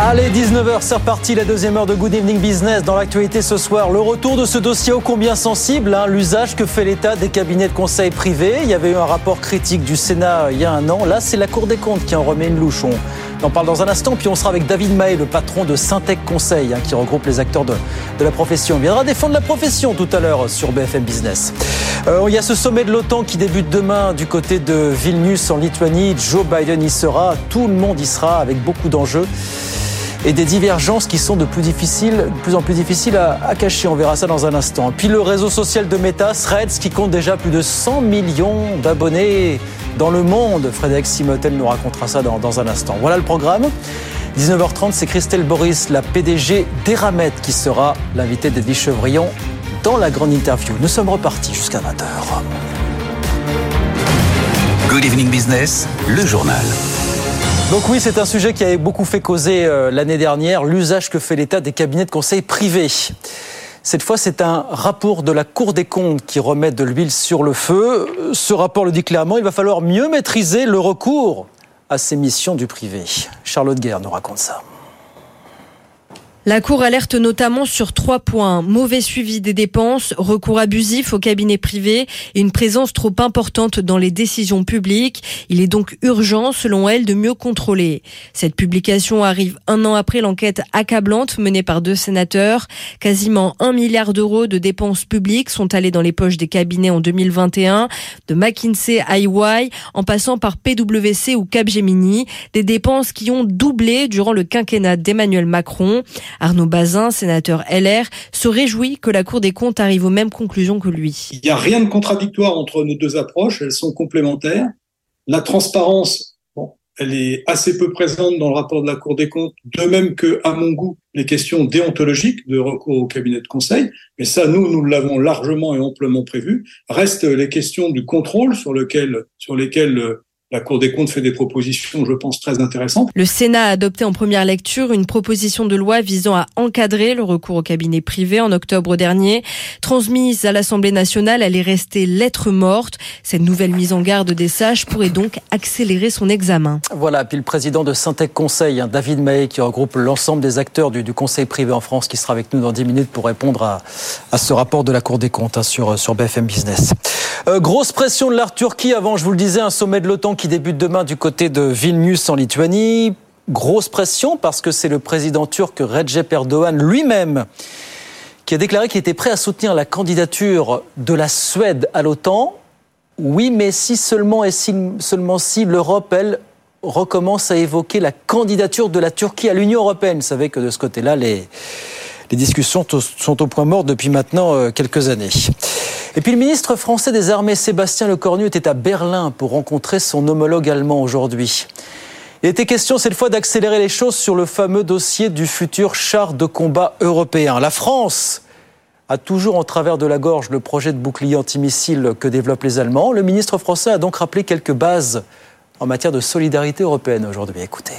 Allez, 19h, c'est reparti, la deuxième heure de Good Evening Business. Dans l'actualité ce soir, le retour de ce dossier ô combien sensible, hein, l'usage que fait l'État des cabinets de conseil privés. Il y avait eu un rapport critique du Sénat euh, il y a un an. Là, c'est la Cour des comptes qui en remet une louche. On en parle dans un instant, puis on sera avec David Mahé, le patron de Syntec Conseil, hein, qui regroupe les acteurs de, de la profession. On viendra défendre la profession tout à l'heure sur BFM Business. Euh, il y a ce sommet de l'OTAN qui débute demain du côté de Vilnius en Lituanie. Joe Biden y sera, tout le monde y sera avec beaucoup d'enjeux et des divergences qui sont de plus, difficiles, de plus en plus difficiles à, cacher. On verra ça dans un instant. Puis le réseau social de Meta, Threads, qui compte déjà plus de 100 millions d'abonnés dans le monde. Frédéric Simotel nous racontera ça dans, dans un instant. Voilà le programme. 19h30, c'est Christelle Boris, la PDG d'Eramet, qui sera l'invitée d'Edwige Chevrillon dans la grande interview. Nous sommes repartis jusqu'à 20h. Good Evening Business, le journal. Donc oui, c'est un sujet qui avait beaucoup fait causer euh, l'année dernière, l'usage que fait l'État des cabinets de conseil privés. Cette fois, c'est un rapport de la Cour des comptes qui remet de l'huile sur le feu. Ce rapport le dit clairement, il va falloir mieux maîtriser le recours à ces missions du privé. Charlotte Guerre nous raconte ça. La Cour alerte notamment sur trois points. Mauvais suivi des dépenses, recours abusif aux cabinets privés et une présence trop importante dans les décisions publiques. Il est donc urgent, selon elle, de mieux contrôler. Cette publication arrive un an après l'enquête accablante menée par deux sénateurs. Quasiment un milliard d'euros de dépenses publiques sont allés dans les poches des cabinets en 2021, de McKinsey à en passant par PwC ou Capgemini. Des dépenses qui ont doublé durant le quinquennat d'Emmanuel Macron. Arnaud Bazin, sénateur LR, se réjouit que la Cour des comptes arrive aux mêmes conclusions que lui. Il n'y a rien de contradictoire entre nos deux approches, elles sont complémentaires. La transparence, bon, elle est assez peu présente dans le rapport de la Cour des comptes, de même que, à mon goût, les questions déontologiques de recours au cabinet de conseil. Mais ça, nous, nous l'avons largement et amplement prévu. Restent les questions du contrôle sur, lequel, sur lesquelles la Cour des comptes fait des propositions, je pense, très intéressantes. Le Sénat a adopté en première lecture une proposition de loi visant à encadrer le recours au cabinet privé en octobre dernier. Transmise à l'Assemblée nationale, elle est restée lettre morte. Cette nouvelle mise en garde des sages pourrait donc accélérer son examen. Voilà, puis le président de Syntec Conseil, hein, David Mahé, qui regroupe l'ensemble des acteurs du, du, conseil privé en France, qui sera avec nous dans 10 minutes pour répondre à, à ce rapport de la Cour des comptes hein, sur, sur BFM Business. Euh, grosse pression de la Turquie avant, je vous le disais, un sommet de l'OTAN qui débute demain du côté de Vilnius en Lituanie. Grosse pression parce que c'est le président turc Recep Erdogan lui-même qui a déclaré qu'il était prêt à soutenir la candidature de la Suède à l'OTAN. Oui, mais si seulement et si, seulement si l'Europe, elle, recommence à évoquer la candidature de la Turquie à l'Union européenne. Vous savez que de ce côté-là, les, les discussions sont au point mort depuis maintenant quelques années. Et puis le ministre français des Armées, Sébastien Lecornu, était à Berlin pour rencontrer son homologue allemand aujourd'hui. Il était question cette fois d'accélérer les choses sur le fameux dossier du futur char de combat européen. La France a toujours en travers de la gorge le projet de bouclier antimissile que développent les Allemands. Le ministre français a donc rappelé quelques bases en matière de solidarité européenne aujourd'hui. Écoutez.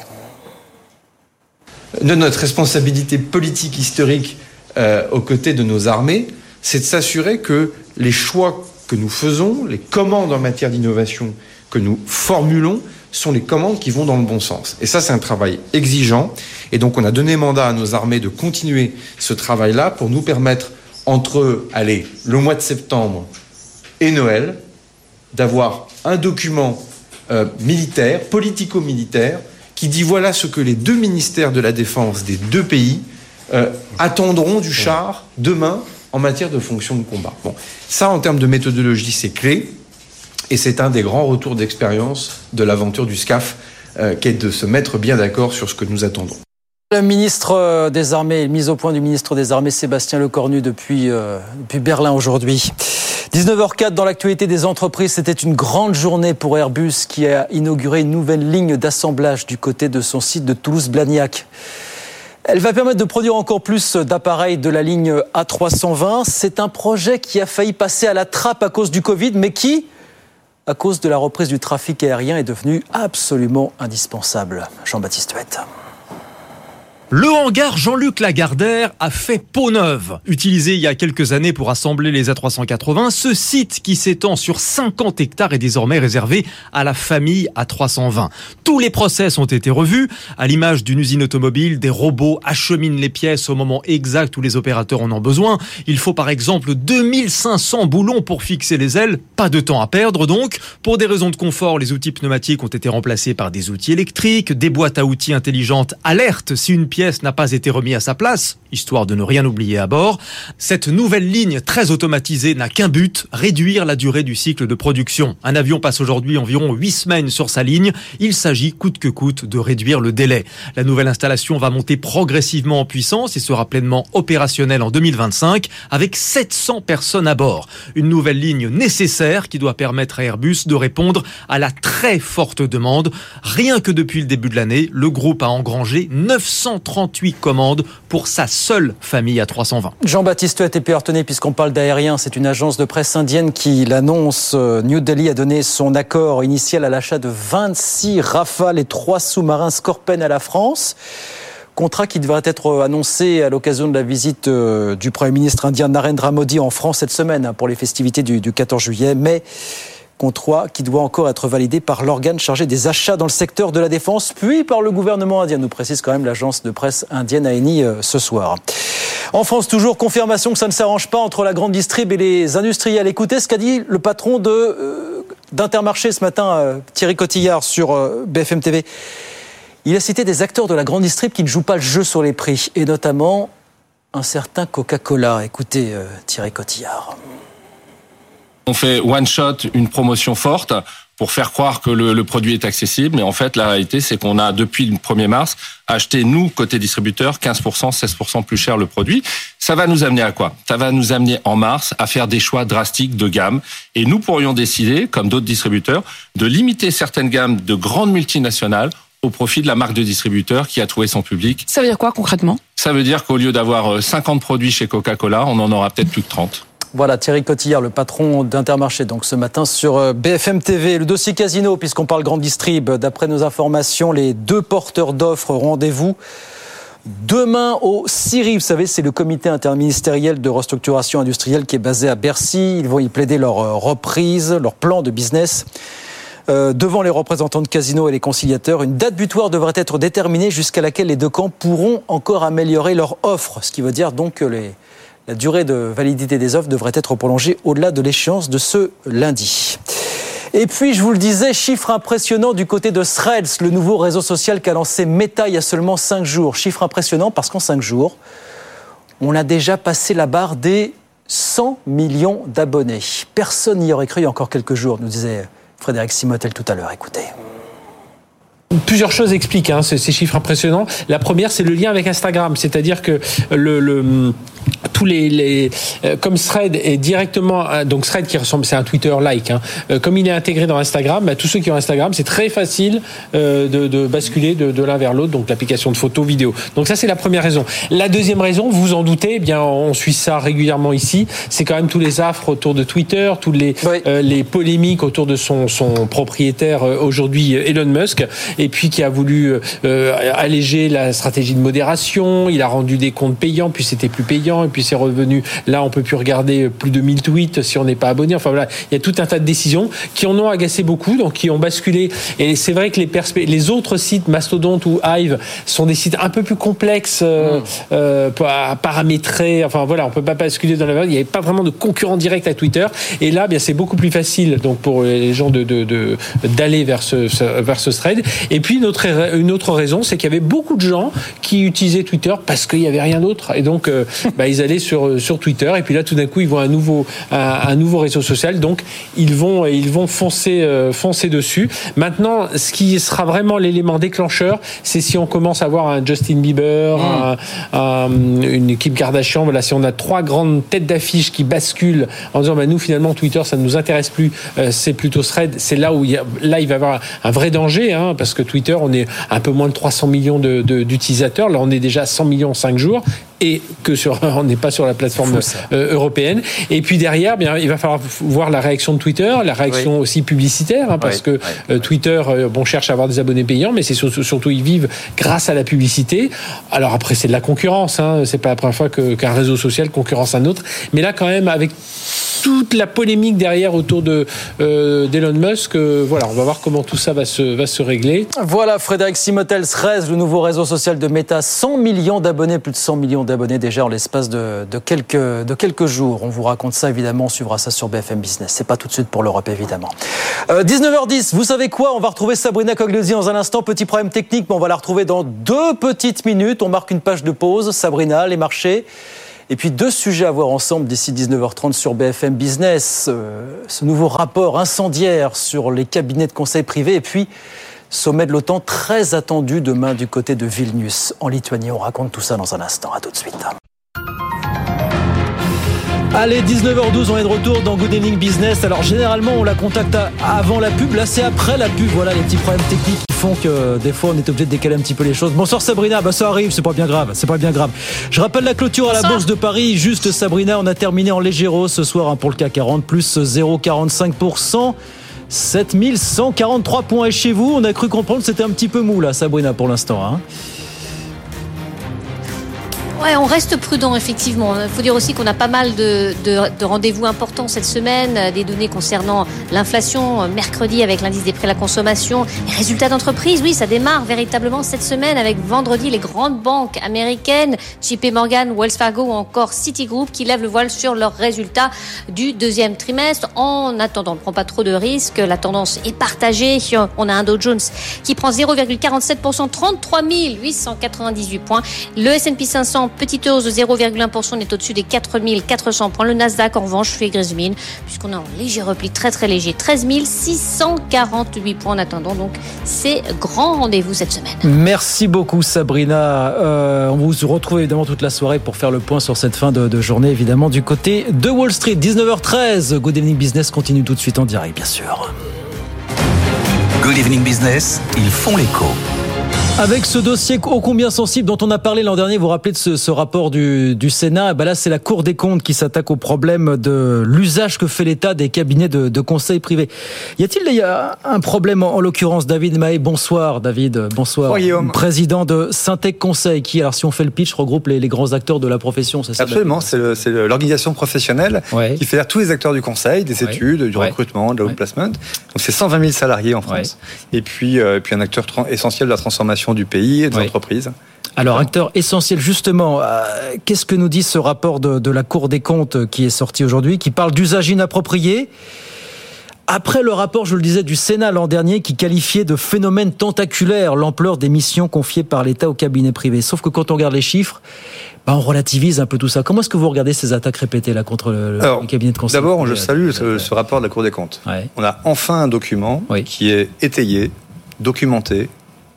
Notre responsabilité politique historique euh, aux côtés de nos armées, c'est de s'assurer que les choix que nous faisons, les commandes en matière d'innovation que nous formulons, sont les commandes qui vont dans le bon sens. Et ça, c'est un travail exigeant. Et donc, on a donné mandat à nos armées de continuer ce travail-là pour nous permettre, entre, allez, le mois de septembre et Noël, d'avoir un document euh, militaire, politico-militaire, qui dit voilà ce que les deux ministères de la Défense des deux pays euh, attendront du char demain en matière de fonction de combat. Bon, ça, en termes de méthodologie, c'est clé. Et c'est un des grands retours d'expérience de l'aventure du SCAF, euh, qui est de se mettre bien d'accord sur ce que nous attendons. Le ministre des Armées, mise au point du ministre des Armées Sébastien Lecornu depuis, euh, depuis Berlin aujourd'hui. 19h04 dans l'actualité des entreprises, c'était une grande journée pour Airbus qui a inauguré une nouvelle ligne d'assemblage du côté de son site de Toulouse-Blagnac. Elle va permettre de produire encore plus d'appareils de la ligne A320. C'est un projet qui a failli passer à la trappe à cause du Covid, mais qui à cause de la reprise du trafic aérien est devenu absolument indispensable. Jean-Baptiste Huette. Le hangar Jean-Luc Lagardère a fait peau neuve. Utilisé il y a quelques années pour assembler les A380, ce site qui s'étend sur 50 hectares est désormais réservé à la famille A320. Tous les process ont été revus. À l'image d'une usine automobile, des robots acheminent les pièces au moment exact où les opérateurs en ont besoin. Il faut par exemple 2500 boulons pour fixer les ailes. Pas de temps à perdre donc. Pour des raisons de confort, les outils pneumatiques ont été remplacés par des outils électriques, des boîtes à outils intelligentes alertent si une pièce n'a pas été remis à sa place, histoire de ne rien oublier à bord. Cette nouvelle ligne très automatisée n'a qu'un but, réduire la durée du cycle de production. Un avion passe aujourd'hui environ 8 semaines sur sa ligne. Il s'agit coûte que coûte de réduire le délai. La nouvelle installation va monter progressivement en puissance et sera pleinement opérationnelle en 2025 avec 700 personnes à bord. Une nouvelle ligne nécessaire qui doit permettre à Airbus de répondre à la très forte demande. Rien que depuis le début de l'année, le groupe a engrangé 930 38 commandes pour sa seule famille à 320. Jean-Baptiste Huet et Pierre Tenay, puisqu'on parle d'aérien, c'est une agence de presse indienne qui l'annonce. Euh, New Delhi a donné son accord initial à l'achat de 26 Rafales et 3 sous-marins Scorpène à la France contrat qui devrait être annoncé à l'occasion de la visite euh, du Premier ministre indien Narendra Modi en France cette semaine hein, pour les festivités du, 14 juillet. Mais contrat qui doit encore être validé par l'organe chargé des achats dans le secteur de la défense, puis par le gouvernement indien, nous précise quand même l'agence de presse indienne ANI euh, ce soir. En France, toujours confirmation que ça ne s'arrange pas entre la grande distrib et les industriels. Écoutez ce qu'a dit le patron de euh, d'Intermarché ce matin, euh, Thierry Cotillard, sur BFM TV. Il a cité des acteurs de la grande distrib qui ne jouent pas le jeu sur les prix, et notamment un certain Coca-Cola. Écoutez Thierry Cotillard. On fait one shot, une promotion forte pour faire croire que le, produit est accessible. Mais en fait, la réalité, c'est qu'on a, depuis le 1er mars, acheté, nous, côté distributeur, 15%, 16% plus cher le produit. Ça va nous amener à quoi? Ça va nous amener en mars à faire des choix drastiques de gamme. Et nous pourrions décider, comme d'autres distributeurs, de limiter certaines gammes de grandes multinationales au profit de la marque de distributeur qui a trouvé son public. Ça veut dire quoi concrètement? Ça veut dire qu'au lieu d'avoir 50 produits chez Coca-Cola, on en aura peut-être plus que 30. Voilà, Thierry Cotillard, le patron d'Intermarché, donc ce matin sur euh, BFM TV. Le dossier casino, puisqu'on parle grand distrib, d'après nos informations, les deux porteurs d'offres rendez-vous demain au CIRI. Vous savez, c'est le comité interministériel de restructuration industrielle qui est basé à Bercy. Ils vont y plaider leur euh, reprise, leur plan de business. Euh, devant les représentants de Casino et les conciliateurs, une date butoir devrait être déterminée jusqu'à laquelle les deux camps pourront encore améliorer leur offre. Ce qui veut dire donc que les, la durée de validité des offres devrait être prolongée au-delà de l'échéance de ce lundi. Et puis, je vous le disais, chiffre impressionnant du côté de Threads, le nouveau réseau social qu'a lancé Meta il y a seulement 5 jours. Chiffre impressionnant parce qu'en 5 jours, on a déjà passé la barre des 100 millions d'abonnés. Personne n'y aurait cru encore quelques jours, nous disait Frédéric Simotel tout à l'heure. Écoutez. Plusieurs choses expliquent hein, ces, chiffres impressionnants. La première, c'est le lien avec Instagram, c'est-à-dire que le, tous les, euh, comme Thread est directement euh, donc Thread qui ressemble c'est un Twitter like hein, euh, comme il est intégré dans Instagram bah, tous ceux qui ont Instagram c'est très facile de, basculer de, l'un vers l'autre donc l'application de photos vidéo donc ça c'est la première raison. La deuxième raison vous en doutez eh bien on suit ça régulièrement ici c'est quand même tous les affres autour de Twitter tous les les polémiques autour de son son propriétaire aujourd'hui Elon Musk et puis qui a voulu euh, alléger la stratégie de modération. Il a rendu des comptes payants, puis c'était plus payant, et puis c'est revenu. Là, on peut plus regarder plus de 1000 tweets si on n'est pas abonné. Enfin voilà, il y a tout un tas de décisions qui en ont agacé beaucoup, donc qui ont basculé. Et c'est vrai que les, les autres sites, Mastodon ou Hive, sont des sites un peu plus complexes euh, mmh. euh, à paramétrer. Enfin voilà, on peut pas basculer dans la Il n'y avait pas vraiment de concurrent direct à Twitter. Et là, bien c'est beaucoup plus facile donc pour les gens de d'aller vers ce, vers ce thread. Et puis une autre, une autre raison, c'est qu'il y avait beaucoup de gens qui utilisaient Twitter parce qu'il n'y avait rien d'autre. Et donc, euh, bah, ils allaient sur, sur Twitter. Et puis là, tout d'un coup, ils voient un nouveau, un, nouveau réseau social. Donc, ils vont, ils vont foncer, euh, foncer dessus. Maintenant, ce qui sera vraiment l'élément déclencheur, c'est si on commence à voir un Justin Bieber, mm. une équipe Kardashian. Voilà, si on a trois grandes têtes d'affiche qui basculent en disant, bah, nous, finalement, Twitter, ça ne nous intéresse plus. Euh, c'est plutôt Thread. C'est là où il là, il va y avoir un vrai danger, hein, parce que Twitter, on est un peu moins de 300 millions d'utilisateurs. Là, on est déjà à 100 millions en 5 jours et que sur on n'est pas sur la plateforme euh, européenne. Et puis derrière, bien, il va falloir voir la réaction de Twitter, la réaction aussi publicitaire, hein, parce que euh, Twitter, euh, bon, cherche à avoir des abonnés payants, mais c'est surtout, surtout ils vivent grâce à la publicité. Alors après, c'est de la concurrence. Hein, c'est pas la première fois qu'un réseau social concurrence un autre. Mais là, quand même, avec toute la polémique derrière autour de euh, d'Elon Musk. Euh, voilà, on va voir comment tout ça va se, va se régler. Voilà, Frédéric Simotels, reste le nouveau réseau social de Meta. 100 millions d'abonnés, plus de 100 millions d'abonnés déjà en l'espace de, quelques, jours. On vous raconte ça évidemment, on suivra ça sur BFM Business. C'est pas tout de suite pour l'Europe évidemment. Euh, 19h10, vous savez quoi? On va retrouver Sabrina Cogliosi dans un instant. Petit problème technique, mais on va la retrouver dans deux petites minutes. On marque une page de pause. Sabrina, les marchés. Et puis deux sujets à voir ensemble d'ici 19h30 sur BFM Business. Euh, ce nouveau rapport incendiaire sur les cabinets de conseil privés et puis sommet de l'OTAN très attendu demain du côté de Vilnius en Lituanie. On raconte tout ça dans un instant. À tout de suite. Allez, 19h12, on est de retour dans Good Evening Business. Alors généralement, on la contacte avant la pub. Là, c'est après la pub. Voilà les petits problèmes techniques qui font que des fois, on est obligé de décaler un petit peu les choses. Bonsoir Sabrina, bah ça arrive, c'est pas bien grave, c'est pas bien grave. Je rappelle la clôture à la Bourse de Paris. Juste Sabrina, on a terminé en légéro ce soir hein, pour le CAC 40, plus 0,45%. 7143 points. Et chez vous, on a cru comprendre que c'était un petit peu mou là, Sabrina, pour l'instant. Hein. Ouais, on reste prudent effectivement. Il faut dire aussi qu'on a pas mal de, de, de rendez-vous importants cette semaine, des données concernant l'inflation mercredi avec l'indice des prix à la consommation, les résultats d'entreprise. Oui, ça démarre véritablement cette semaine avec vendredi les grandes banques américaines, JP Morgan, Wells Fargo ou encore Citigroup qui lèvent le voile sur leurs résultats du deuxième trimestre. En attendant, on ne prend pas trop de risques. La tendance est partagée. On a un Dow Jones qui prend 0,47%, 33 898 points. Le S&P 500 petite hausse de 0,1%, on est au-dessus des 4400 points. Le Nasdaq, en revanche, fait grise puisqu'on est en léger repli, très très léger, 13 648 points en attendant. Donc, c'est grand rendez-vous cette semaine. Merci beaucoup, Sabrina. Euh, on vous retrouve évidemment toute la soirée pour faire le point sur cette fin de, de journée, évidemment, du côté de Wall Street. 19h13, Good Evening Business continue tout de suite en direct, bien sûr. Good Evening Business, ils font l'écho. Avec ce dossier ô combien sensible dont on a parlé l'an dernier, vous vous rappelez de ce, ce rapport du, du Sénat, ben là c'est la Cour des comptes qui s'attaque au problème de l'usage que fait l'État des cabinets de, de conseil privés. Y a-t-il un problème en, en l'occurrence David Mahé, bonsoir David, bonsoir. Bonjour, Président de Syntec Conseil qui, alors si on fait le pitch, regroupe les, les grands acteurs de la profession, c'est ça Absolument, c'est l'organisation professionnelle ouais. qui fait tous les acteurs du conseil, des ouais. études, du ouais. recrutement, de la placement. Donc c'est 120 000 salariés en France. Et puis, euh, puis un acteur essentiel de la transformation du pays et des entreprises. Alors, acteur essentiel, justement, euh, qu'est-ce que nous dit ce rapport de, de, la Cour des comptes qui est sorti aujourd'hui, qui parle d'usage inapproprié? Après le rapport, je le disais, du Sénat l'an dernier qui qualifiait de phénomène tentaculaire l'ampleur des missions confiées par l'État au cabinet privé. Sauf que quand on regarde les chiffres, bah on relativise un peu tout ça. Comment est-ce que vous regardez ces attaques répétées là contre le, Alors, le cabinet de conseil D'abord, je salue ce, ce, rapport de la Cour des comptes. Ouais. On a enfin un document oui. qui est étayé, documenté,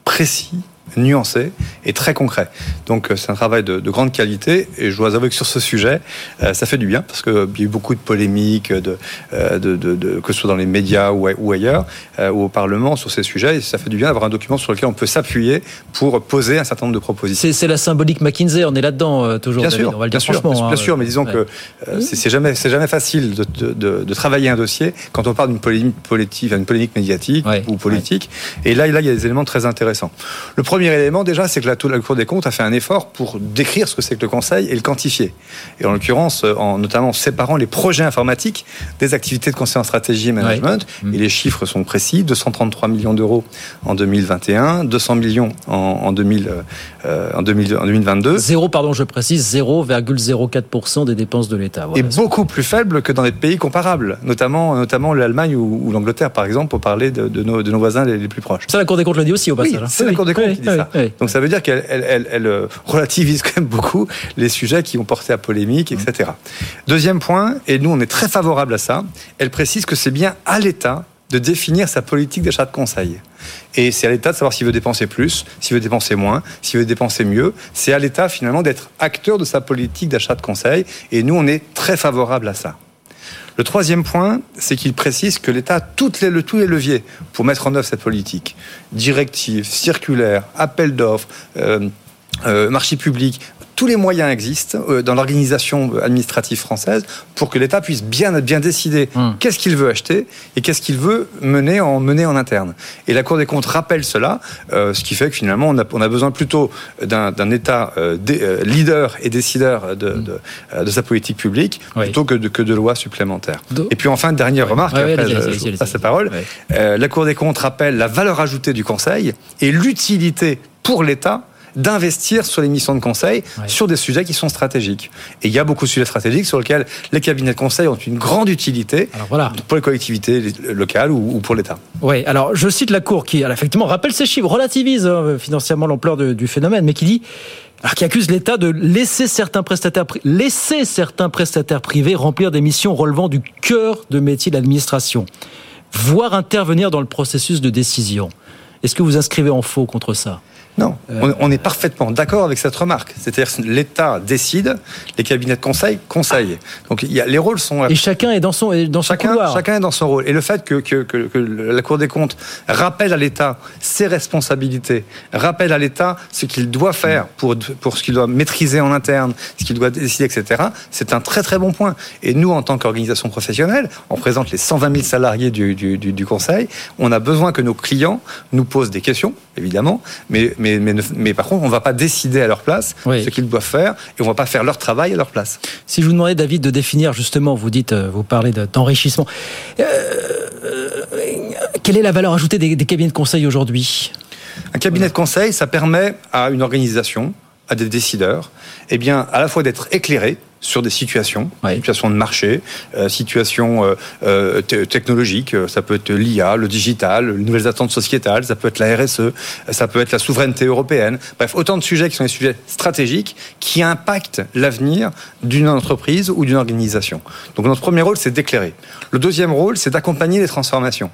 précis, nuancé et très concret. Donc c'est un travail de, de, grande qualité et je dois avouer que sur ce sujet, euh, ça fait du bien parce qu'il y a eu beaucoup de polémiques, de, euh, de, de, que ce soit dans les médias ou, ou ailleurs, euh, ou au Parlement sur ces sujets. Et ça fait du bien d'avoir un document sur lequel on peut s'appuyer pour poser un certain nombre de propositions. C'est la symbolique McKinsey, on est là-dedans euh, toujours. Bien David, sûr, on va le bien, dire sûr bien hein, sûr, mais disons ouais. que c'est jamais, jamais facile de, travailler un dossier quand on parle d'une polémique, politique, une polémique médiatique ouais. ou politique. Et là, là, il y a des éléments très intéressants. Le premier élément déjà, c'est que la, la, Cour des comptes a fait un effort pour décrire ce que c'est que le conseil et le quantifier. Et en l'occurrence, en notamment séparant les projets informatiques des activités de conseil en stratégie et management. Et les chiffres sont précis 233 millions d'euros en 2021, 200 millions en, en, 2000, euh, en, 2000, en 2022. Zéro, pardon, je précise, 0,04% des dépenses de l'État. Voilà, et beaucoup plus faible que dans des pays comparables, notamment, notamment l'Allemagne ou, ou l'Angleterre, par exemple, pour parler de, de, nos, de, nos, voisins les, les, plus proches. Ça, la Cour des comptes le dit aussi au passage. Oui, c'est la Cour des comptes qui dit ça. Donc ça veut dire qu'elle elle, elle, elle, relativise quand même beaucoup les sujets qui ont porté à polémique, etc. Deuxième point, et nous on est très favorable à ça, elle précise que c'est bien à l'État de définir sa politique d'achat de conseil. Et c'est à l'État de savoir s'il veut dépenser plus, s'il veut dépenser moins, s'il veut dépenser mieux. C'est à l'État finalement d'être acteur de sa politique d'achat de conseil. Et nous, on est très favorable à ça. Le troisième point, c'est qu'il précise que l'État a toutes les, tous les leviers pour mettre en œuvre cette politique. Directives, circulaires, appels d'offres, euh, euh, marché public, tous les moyens existent euh, dans l'organisation administrative française pour que l'État puisse bien, bien décider Hum. qu'est-ce qu'il veut acheter et qu'est-ce qu'il veut mener en, mener en interne. Et la Cour des comptes rappelle cela, euh, ce qui fait que finalement, on a, on a besoin plutôt d'un État euh, dé- euh, leader et décideur de, de, de sa politique publique plutôt que de, que de lois supplémentaires. Et puis enfin, dernière remarque, Ouais, après je, passe la parole. La Cour des comptes rappelle la valeur ajoutée du Conseil et l'utilité pour l'État d'investir sur les missions de conseil sur des sujets qui sont stratégiques. Et il y a beaucoup de sujets stratégiques sur lesquels les cabinets de conseil ont une grande utilité pour les collectivités locales ou, ou pour l'État. Oui, alors je cite la Cour qui, alors, effectivement, rappelle ces chiffres, relativise hein, financièrement l'ampleur du phénomène, mais qui dit, alors, qui accuse l'État de laisser certains prestataires, laisser certains prestataires privés remplir des missions relevant du cœur de métier de l'administration, voire intervenir dans le processus de décision. Est-ce que vous inscrivez en faux contre ça? Non, on, on est parfaitement d'accord avec cette remarque. C'est-à-dire que l'État décide, les cabinets de conseil conseillent. Donc il y a, les rôles sont... Et chacun est dans son, dans son chacun, couloir. chacun est dans son rôle. Et le fait que, que- que- que la Cour des comptes rappelle à l'État ses responsabilités, rappelle à l'État ce qu'il doit faire pour, pour ce qu'il doit maîtriser en interne, ce qu'il doit décider, etc., c'est un très très bon point. Et nous, en tant qu'organisation professionnelle, on présente les 120 000 salariés du, du- du- du Conseil, on a besoin que nos clients nous posent des questions, évidemment, mais, mais, mais, par contre, on ne va pas décider à leur place ce qu'ils doivent faire et on ne va pas faire leur travail à leur place. Si je vous demandais, David, de définir justement, vous dites, euh, vous parlez de- d'enrichissement. Euh, euh, quelle est la valeur ajoutée des, des cabinets de conseil aujourd'hui? Un cabinet de conseil, ça permet à une organisation, à des décideurs, eh bien, à la fois d'être éclairés sur des situations, situations de marché, euh, situations euh, euh, te- technologiques, euh, ça peut être l'IA, le digital, les nouvelles attentes sociétales, ça peut être la RSE, ça peut être la souveraineté européenne. Bref, autant de sujets qui sont des sujets stratégiques qui impactent l'avenir d'une entreprise ou d'une organisation. Donc notre premier rôle, c'est d'éclairer. Le deuxième rôle, c'est d'accompagner les transformations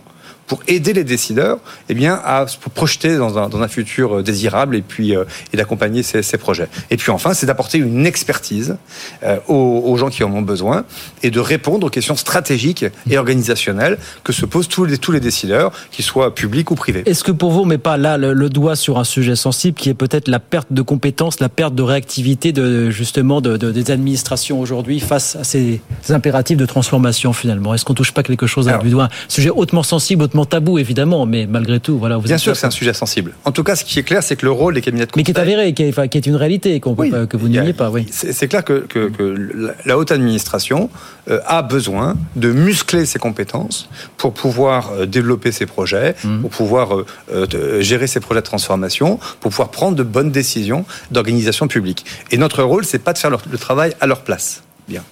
pour aider les décideurs eh bien, à se projeter dans un, dans un futur euh, désirable et puis euh, et d'accompagner ces, ces projets. Et puis enfin, c'est d'apporter une expertise euh, aux, aux gens qui en ont besoin et de répondre aux questions stratégiques et organisationnelles que se posent tous les, tous les décideurs, qu'ils soient publics ou privés. Est-ce que pour vous, on met pas là le, le doigt sur un sujet sensible qui est peut-être la perte de compétences, la perte de réactivité de justement de, de- des administrations aujourd'hui face à ces impératifs de transformation finalement? Est-ce qu'on touche pas quelque chose à du doigt? Un sujet hautement sensible, hautement tabou évidemment, mais malgré tout, voilà. Vous Bien sûr que c'est un sujet sensible. En tout cas, ce qui est clair, c'est que le rôle des cabinets de mais qui est avéré, qui est, enfin, qui est une réalité qu'on pas- que vous niez pas. Oui. C'est clair que, que- que la- haute administration euh, a besoin de muscler ses compétences pour pouvoir euh, développer ses projets, Mmh. pour pouvoir euh, gérer ses projets de transformation, pour pouvoir prendre de bonnes décisions d'organisation publique. Et notre rôle, c'est pas de faire le travail à leur place. Bien.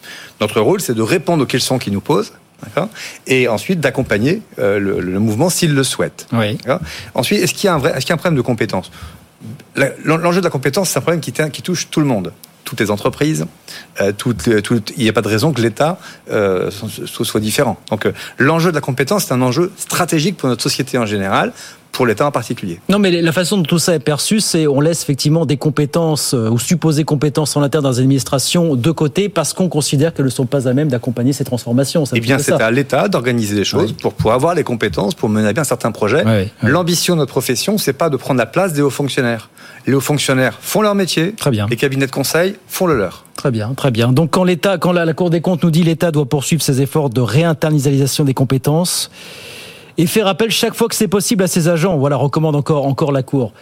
Notre rôle, c'est de répondre aux questions qu'ils nous posent. Et ensuite d'accompagner euh, le, le mouvement s'ils le d'accord Ensuite, est-ce qu'il y qu'il y a un problème de compétence L'enjeu de la compétence, c'est un problème qui, touche tout le monde. Toutes les entreprises, euh, toutes toutes- il n'y a pas de raison que l'État euh, soit, soit différent. Donc euh, l'enjeu de la compétence, c'est un enjeu stratégique pour notre société en général, pour l'État en particulier. Non, mais la façon dont tout ça est perçu, c'est on laisse effectivement des compétences euh, ou supposées compétences en interne dans les administrations de côté parce qu'on considère qu'elles ne sont pas à même d'accompagner ces transformations. Ça Eh bien, c'est à l'État d'organiser les choses pour, pour avoir les compétences, pour mener à bien certains projets. L'ambition de notre profession, c'est pas de prendre la place des hauts fonctionnaires. Les hauts fonctionnaires font leur métier. Très bien. Les cabinets de conseil font le leur. Très bien, très bien. Donc quand l'État, quand la, la Cour des comptes nous dit l'État doit poursuivre ses efforts de réinternalisation des compétences et fait rappel chaque fois que c'est possible à ses agents, voilà, recommande encore, encore la Cour.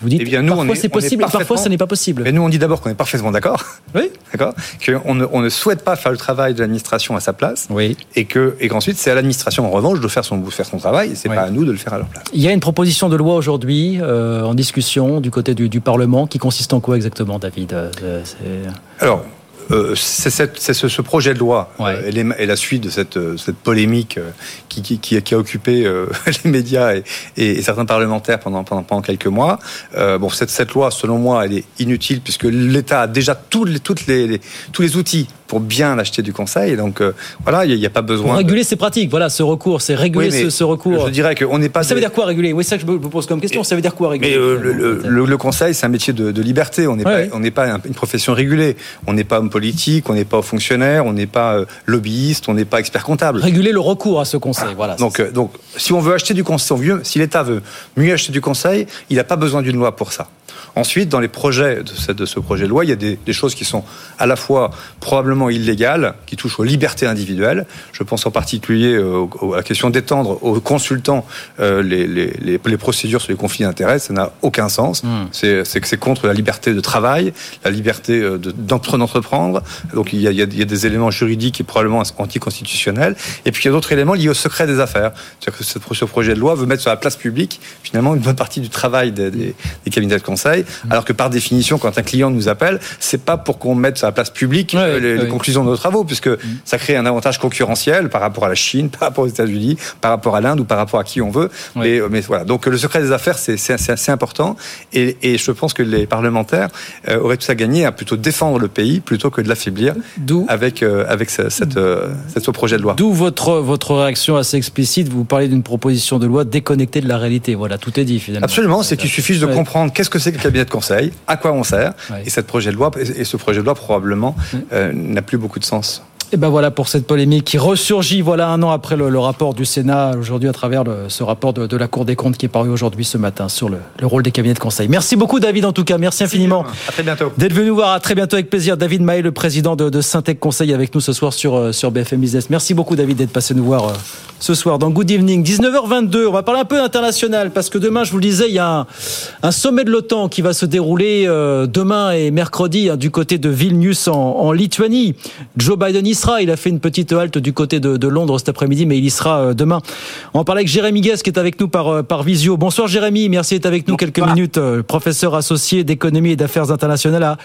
Vous dites Eh bien, nous, parfois c'est possible, parfois ce n'est pas possible. Mais nous, on dit d'abord qu'on est parfaitement d'accord. Oui. D'accord. Qu'on ne, on ne souhaite pas faire le travail de l'administration à sa place. Oui. Et que, et qu'ensuite, c'est à l'administration, en revanche, de faire son, faire son travail. Et c'est pas à nous de le faire à leur place. Il y a une proposition de loi aujourd'hui euh, en discussion du côté du, du Parlement qui consiste en quoi exactement, David Euh, Alors, euh, c'est ce, ce projet de loi euh, et, les- et la suite de cette, euh, cette polémique euh, qui, qui- qui a- occupé les médias et, et- et certains parlementaires pendant, pendant, pendant quelques mois. Bon, cette, cette loi, selon moi, elle est inutile puisque l'État a déjà toutes les- tous les outils pour bien acheter du conseil. Et donc, euh, voilà, il n'y a, pas besoin. Pour de- réguler ces pratiques, voilà, ce recours, c'est réguler Oui, ce, ce recours. Je dirais qu'on n'est pas. Ça veut dire quoi réguler? Oui, c'est ça que je vous pose comme question. Ça veut dire quoi réguler Mais euh, le, le- le- le conseil, c'est un métier de, de liberté. On n'est pas, on n'est pas un- une profession régulée. On n'est pas homme politique, on n'est pas fonctionnaire, on n'est pas euh, lobbyiste, on n'est pas expert comptable. Réguler le recours à ce conseil, voilà. Donc, donc, si on veut acheter du conseil, si l'État veut mieux acheter du conseil, il n'a pas besoin d'une loi pour ça. Ensuite, dans les projets de ce, de ce projet de loi, il y a des, des, choses qui sont à la fois probablement illégales, qui touchent aux libertés individuelles. Je pense en particulier euh, à la question d'étendre aux consultants euh, les, les, les, les, procédures sur les conflits d'intérêts. Ça n'a aucun sens. Mmh. C'est que c'est contre la liberté de travail, la liberté d'entreprendre. Donc il y, a, il y, a, des éléments juridiques et probablement anticonstitutionnels. Et puis il y a d'autres éléments liés au secret des affaires. C'est-à-dire que ce projet de loi veut mettre sur la place publique finalement une bonne partie du travail des, des, des cabinets de conseil, mmh. alors que par définition, quand un client nous appelle, c'est pas pour qu'on mette sur la place publique ouais, les, ouais. les, conclusions de nos travaux, puisque mmh. ça crée un avantage concurrentiel par rapport à la Chine, par rapport aux États-Unis, par rapport à l'Inde ou par rapport à qui on veut. Mais, mais, voilà. Donc le secret des affaires, c'est assez important. Et, et, je pense que les parlementaires euh, auraient tout à gagner à plutôt défendre le pays plutôt que de l'affaiblir avec, euh, avec ce, cette, euh, ce projet de loi. D'où votre, votre réaction assez explicite. Vous parlez d'une proposition de loi déconnectée de la réalité. Voilà, tout est dit finalement. Absolument. C'est qu'il suffit de comprendre qu'est-ce que c'est que cabinet de conseil, à quoi on sert. Et, cette projet de loi, et ce projet de loi probablement euh, n'a plus beaucoup de sens. Et ben voilà pour cette polémique qui ressurgit voilà un an après le, le rapport du Sénat aujourd'hui à travers le, ce rapport de, de, la Cour des comptes qui est paru aujourd'hui ce matin sur le, le, rôle des cabinets de conseil. Merci beaucoup David en tout cas, merci infiniment. À très bientôt. D'être venu voir à très bientôt avec plaisir David Maé, le président de, de Syntec Conseil avec nous ce soir sur, euh, sur BFM Business. Merci beaucoup David d'être passé nous voir euh, ce soir dans Good Evening. 19h22, on va parler un peu international parce que demain, je vous le disais, il y a un, un sommet de l'OTAN qui va se dérouler euh, demain et mercredi hein, du côté de Vilnius en, en Lituanie. Joe Biden y sera, il a fait une petite halte du côté de, de Londres cet après-midi, mais il y sera euh, demain. On va parler avec Jérémy Guest qui est avec nous par, euh, par visio. Bonsoir Jérémy, merci d'être avec nous Bonsoir. quelques minutes. Euh, professeur associé d'économie et d'affaires internationales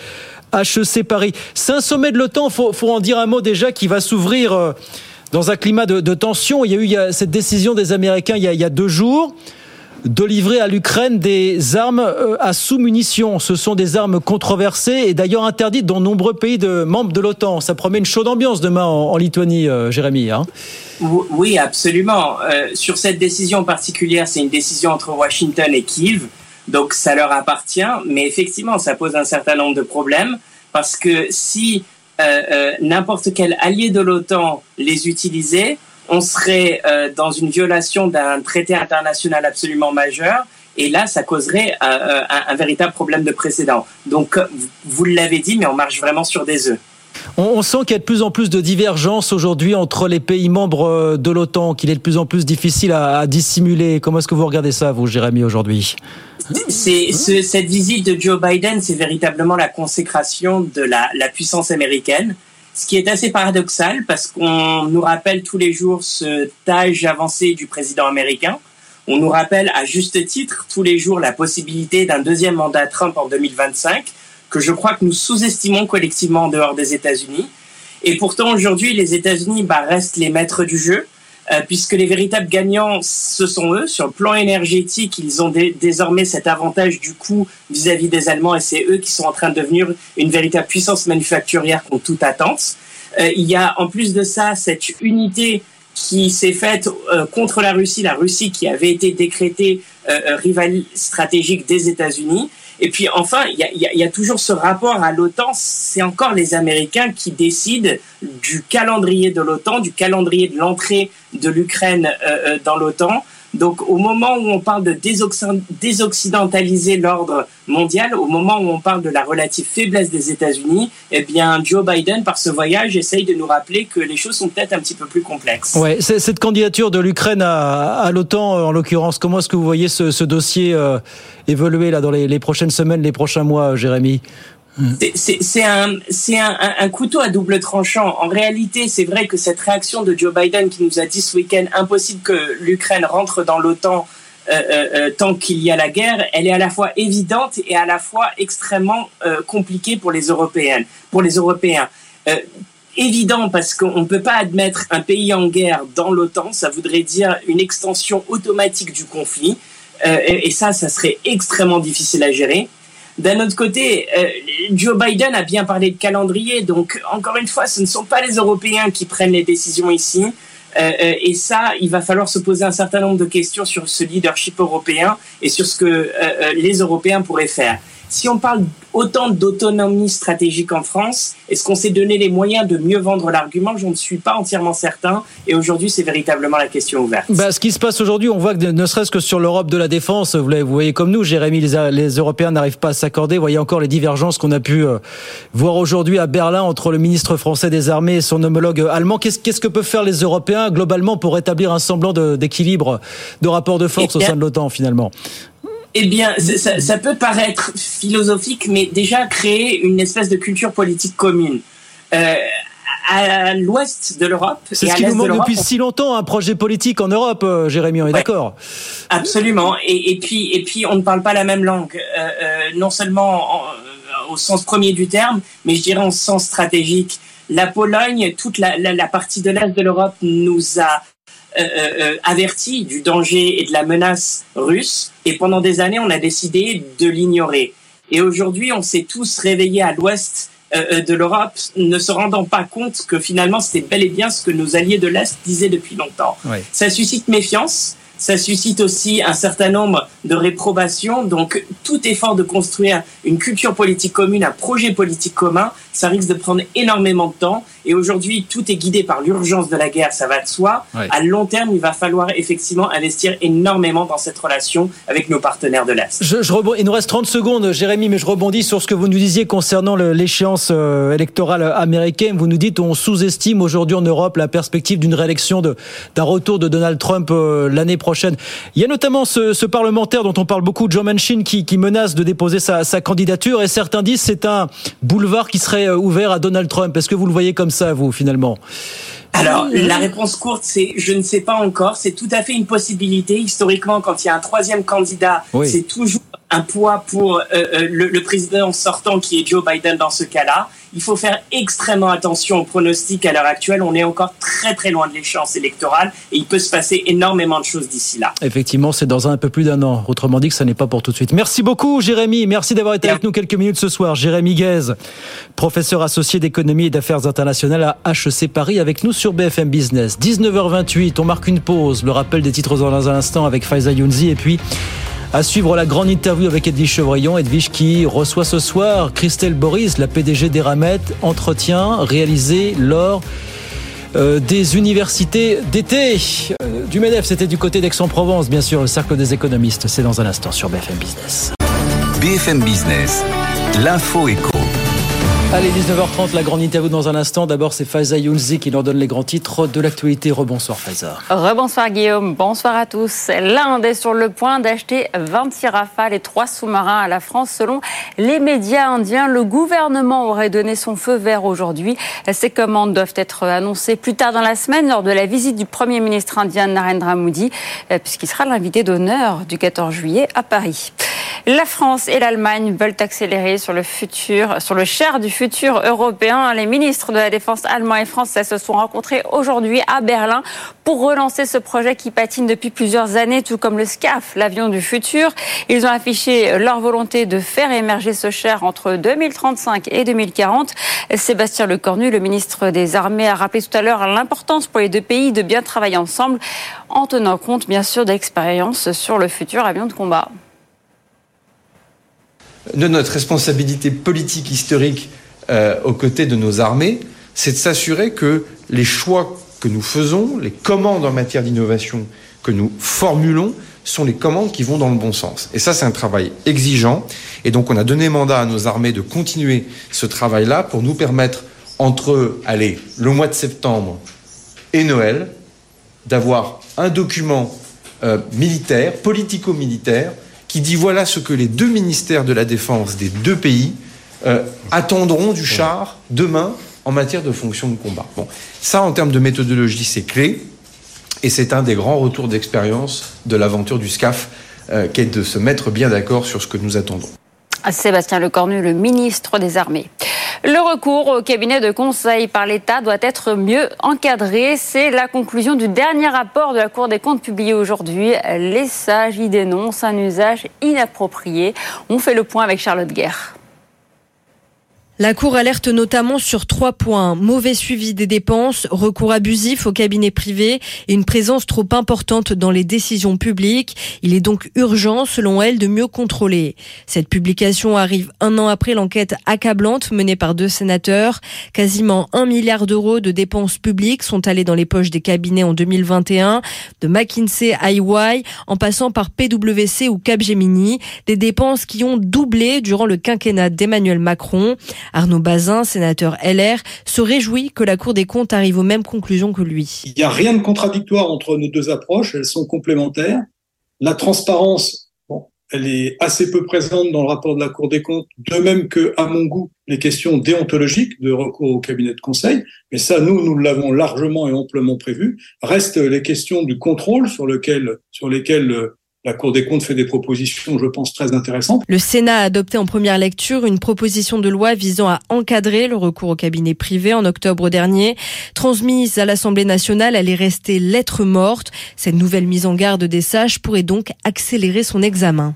à HEC Paris. C'est un sommet de l'OTAN, il faut, faut, en dire un mot déjà, qui va s'ouvrir dans un climat de, de, tension. Il y a eu il y a cette décision des Américains il y a, il y a deux jours de livrer à l'Ukraine des armes euh, à sous-munitions. Ce sont des armes controversées et d'ailleurs interdites dans nombreux pays de membres de l'OTAN. Ça promet une chaude ambiance demain en, Lituanie, euh, Jérémy. Hein oui, absolument. Euh, sur cette décision particulière, c'est une décision entre Washington et Kiev, donc ça leur appartient. Mais effectivement, ça pose un certain nombre de problèmes parce que si n'importe quel allié de l'OTAN les utilisait, on serait euh, dans une violation d'un traité international absolument majeur. Et là, ça causerait euh, un, un, véritable problème de précédent. Donc, vous l'avez dit, mais on marche vraiment sur des œufs. On, sent qu'il y a de plus en plus de divergences aujourd'hui entre les pays membres euh, de l'OTAN, qu'il est de plus en plus difficile à, à dissimuler. Comment est-ce que vous regardez ça, vous, Jérémy, aujourd'hui? C'est ce, cette visite de Joe Biden, c'est véritablement la consécration de la, la puissance américaine ce qui est assez paradoxal parce qu'on nous rappelle tous les jours ce âge avancé du président américain. On nous rappelle à juste titre tous les jours la possibilité d'un deuxième mandat Trump en 2025, que je crois que nous sous-estimons collectivement en dehors des États-Unis. Et pourtant, aujourd'hui, les États-Unis bah, restent les maîtres du jeu, puisque les véritables gagnants, ce sont eux. Sur le plan énergétique, ils ont dé désormais cet avantage du coût vis-à-vis -vis des Allemands, et c'est eux qui sont en train de devenir une véritable puissance manufacturière contre toute attente. Euh, il y a en plus de ça cette unité qui s'est faite euh, contre la Russie, la Russie qui avait été décrétée euh, rival stratégique des États-Unis. Et puis enfin, il y a, toujours ce rapport à l'OTAN. C'est encore les Américains qui décident du calendrier de l'OTAN, du calendrier de l'entrée de l'Ukraine euh, dans l'OTAN. Donc au moment où on parle de désoccidentaliser l'ordre mondial, au moment où on parle de la relative faiblesse des États-Unis, eh bien Joe Biden, par ce voyage, essaye de nous rappeler que les choses sont peut-être un petit peu plus complexes. Ouais, cette candidature de l'Ukraine à, l'OTAN, en l'occurrence, comment est-ce que vous voyez ce, dossier euh, évoluer là dans les, les, prochaines semaines, les prochains mois, Jérémy? C'est un, un, un, couteau à double tranchant. En réalité, c'est vrai que cette réaction de Joe Biden qui nous a dit ce week-end impossible que l'Ukraine rentre dans l'OTAN euh, euh, euh, tant qu'il y a la guerre, elle est à la fois évidente et à la fois extrêmement euh, compliquée pour les Européennes, pour les Européens. Euh, évident parce qu'on ne peut pas admettre un pays en guerre dans l'OTAN, ça voudrait dire une extension automatique du conflit, euh, et, et ça, ça serait extrêmement difficile à gérer. D'un autre côté, euh, Joe Biden a bien parlé de calendrier, donc encore une fois, ce ne sont pas les Européens qui prennent les décisions ici. Euh, euh, et ça, il va falloir se poser un certain nombre de questions sur ce leadership européen et sur ce que les Européens pourraient faire. Si on parle autant d'autonomie stratégique en France, est-ce qu'on s'est donné les moyens de mieux vendre l'argument? Je ne suis pas entièrement certain. Et aujourd'hui, c'est véritablement la question ouverte. Bah, ce qui se passe aujourd'hui, on voit que ne serait-ce que sur l'Europe de la défense, vous, vous voyez comme nous, Jérémy, les, les Européens n'arrivent pas à s'accorder. Vous voyez encore les divergences qu'on a pu euh, voir aujourd'hui à Berlin entre le ministre français des armées et son homologue allemand. Qu'est-ce qu'est-ce que peuvent faire les Européens globalement pour rétablir un semblant d'équilibre, de, rapport de force au sein de l'OTAN finalement? Eh bien, ça, ça, peut paraître philosophique, mais déjà créer une espèce de culture politique commune. Euh, à l'ouest de l'Europe. C'est ce qui nous manque depuis si longtemps, un projet politique en Europe, euh, Jérémy, on est d'accord Absolument. Et, et, puis, et puis, on ne parle pas la même langue. Euh, euh, non seulement au sens premier du terme, mais je dirais en sens stratégique. La Pologne, toute la, la, la partie de l'est de l'Europe nous a euh, euh, averti du danger et de la menace russe. Et pendant des années, on a décidé de l'ignorer. Et aujourd'hui, on s'est tous réveillés à l'ouest euh, de l'Europe, ne se rendant pas compte que finalement, c'était bel et bien ce que nos alliés de l'Est disaient depuis longtemps. Ça suscite méfiance ça suscite aussi un certain nombre de réprobations. Donc, tout effort de construire une culture politique commune, un projet politique commun, ça risque de prendre énormément de temps. Et aujourd'hui, tout est guidé par l'urgence de la guerre, ça va de soi. À long terme, il va falloir effectivement investir énormément dans cette relation avec nos partenaires de l'Est. Je, je il nous reste 30 secondes, Jérémy, mais je rebondis sur ce que vous nous disiez concernant l'échéance euh, électorale américaine. Vous nous dites on sous-estime aujourd'hui en Europe la perspective d'une réélection, d'un retour de Donald Trump euh, l'année prochaine. Il y a notamment ce, ce, parlementaire dont on parle beaucoup, Joe Manchin, qui, qui menace de déposer sa, sa candidature, et certains disent c'est un boulevard qui serait euh, ouvert à Donald Trump. Est-ce que vous le voyez comme ça, vous, finalement? Alors, la réponse courte, c'est je ne sais pas encore. C'est tout à fait une possibilité. Historiquement, quand il y a un troisième candidat, c'est toujours un poids pour euh, euh, le, le, président sortant qui est Joe Biden dans ce cas-là. Il faut faire extrêmement attention aux pronostics à l'heure actuelle. On est encore très très loin de l'échéance électorale et il peut se passer énormément de choses d'ici là. Effectivement, c'est dans un peu plus d'un an. Autrement dit que ça n'est pas pour tout de suite. Merci beaucoup Jérémy. Merci d'avoir été avec nous quelques minutes ce soir. Jérémy Guez, professeur associé d'économie et d'affaires internationales à HEC Paris avec nous sur BFM Business. 19h28, on marque une pause. Le rappel des titres dans un instant avec Faiza Younzi et puis à suivre la grande interview avec Edwige Chevrillon. Edwige qui reçoit ce soir Christelle Boris, la PDG d'Eramet. Entretien réalisé lors euh, des universités d'été euh, du MEDEF. C'était du côté d'Aix-en-Provence, bien sûr, le cercle des économistes. C'est dans un instant sur BFM Business. BFM Business, l'info éco. Allez, 19h30, la grande interview dans un instant. D'abord, c'est Faiza Younzi qui nous donne les grands titres de l'actualité. Rebonsoir Faiza. Rebonsoir Guillaume, bonsoir à tous. L'Inde est sur le point d'acheter 26 rafales et 3 sous-marins à la France. Selon les médias indiens, le gouvernement aurait donné son feu vert aujourd'hui. Ces commandes doivent être annoncées plus tard dans la semaine lors de la visite du Premier ministre indien Narendra Modi, puisqu'il sera l'invité d'honneur du 14 juillet à Paris. La France et l'Allemagne veulent accélérer sur le futur, sur le cher du futur européen. Les ministres de la Défense allemands et français se sont rencontrés aujourd'hui à Berlin pour relancer ce projet qui patine depuis plusieurs années, tout comme le SCAF, l'avion du futur. Ils ont affiché leur volonté de faire émerger ce cher entre 2035 et 2040. Sébastien Lecornu, le ministre des Armées, a rappelé tout à l'heure l'importance pour les deux pays de bien travailler ensemble en tenant compte bien sûr d'expériences sur le futur avion de combat de notre responsabilité politique historique euh, aux côtés de nos armées, c'est de s'assurer que les choix que nous faisons, les commandes en matière d'innovation que nous formulons, sont les commandes qui vont dans le bon sens. Et ça, c'est un travail exigeant. Et donc, on a donné mandat à nos armées de continuer ce travail-là pour nous permettre, entre, allez, le mois de septembre et Noël, d'avoir un document euh, militaire, politico-militaire, qui dit voilà ce que les deux ministères de la Défense des deux pays euh, attendront du char demain en matière de fonction de combat. Bon, ça en termes de méthodologie, c'est clé. Et c'est un des grands retours d'expérience de l'aventure du SCAF, euh, qui est de se mettre bien d'accord sur ce que nous attendons. Sébastien Lecornu, le ministre des Armées. Le recours au cabinet de conseil par l'État doit être mieux encadré. C'est la conclusion du dernier rapport de la Cour des comptes publié aujourd'hui. Les sages y dénoncent un usage inapproprié. On fait le point avec Charlotte Guerre. La Cour alerte notamment sur trois points. Mauvais suivi des dépenses, recours abusif au cabinet privé et une présence trop importante dans les décisions publiques. Il est donc urgent, selon elle, de mieux contrôler. Cette publication arrive un an après l'enquête accablante menée par deux sénateurs. Quasiment un milliard d'euros de dépenses publiques sont allés dans les poches des cabinets en 2021, de McKinsey à en passant par PwC ou Capgemini. Des dépenses qui ont doublé durant le quinquennat d'Emmanuel Macron. Arnaud Bazin, sénateur LR, se réjouit que la Cour des comptes arrive aux mêmes conclusions que lui. Il n'y a rien de contradictoire entre nos deux approches, elles sont complémentaires. La transparence, bon, elle est assez peu présente dans le rapport de la Cour des comptes, de même que, à mon goût, les questions déontologiques de recours au cabinet de conseil. Mais ça, nous, nous l'avons largement et amplement prévu. Restent les questions du contrôle sur, lequel, sur lesquelles euh, la Cour des comptes fait des propositions, je pense, très intéressantes. Le Sénat a adopté en première lecture une proposition de loi visant à encadrer le recours au cabinet privé en octobre dernier. Transmise à l'Assemblée nationale, elle est restée lettre morte. Cette nouvelle mise en garde des sages pourrait donc accélérer son examen.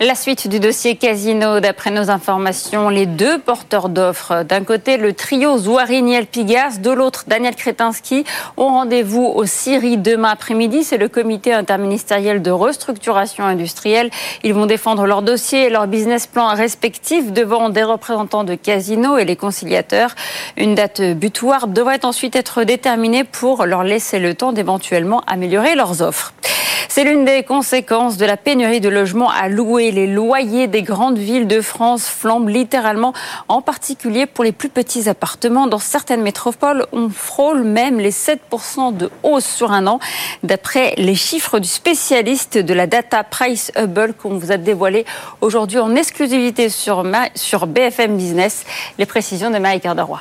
La suite du dossier Casino, d'après nos informations, les deux porteurs d'offres, d'un côté le trio Zouariniel Pigas, de l'autre Daniel Kretinsky, ont rendez-vous au Syrie demain après-midi. C'est le comité interministériel de restructuration industrielle. Ils vont défendre leur dossier et leur business plan respectif devant des représentants de Casino et les conciliateurs. Une date butoir devrait ensuite être déterminée pour leur laisser le temps d'éventuellement améliorer leurs offres. C'est l'une des conséquences de la pénurie de logements à louer. Les loyers des grandes villes de France flambent littéralement, en particulier pour les plus petits appartements. Dans certaines métropoles, on frôle même les 7% de hausse sur un an, d'après les chiffres du spécialiste de la data Price Hubble qu'on vous a dévoilé aujourd'hui en exclusivité sur, sur BFM Business. Les précisions de Maïk Cardaroy.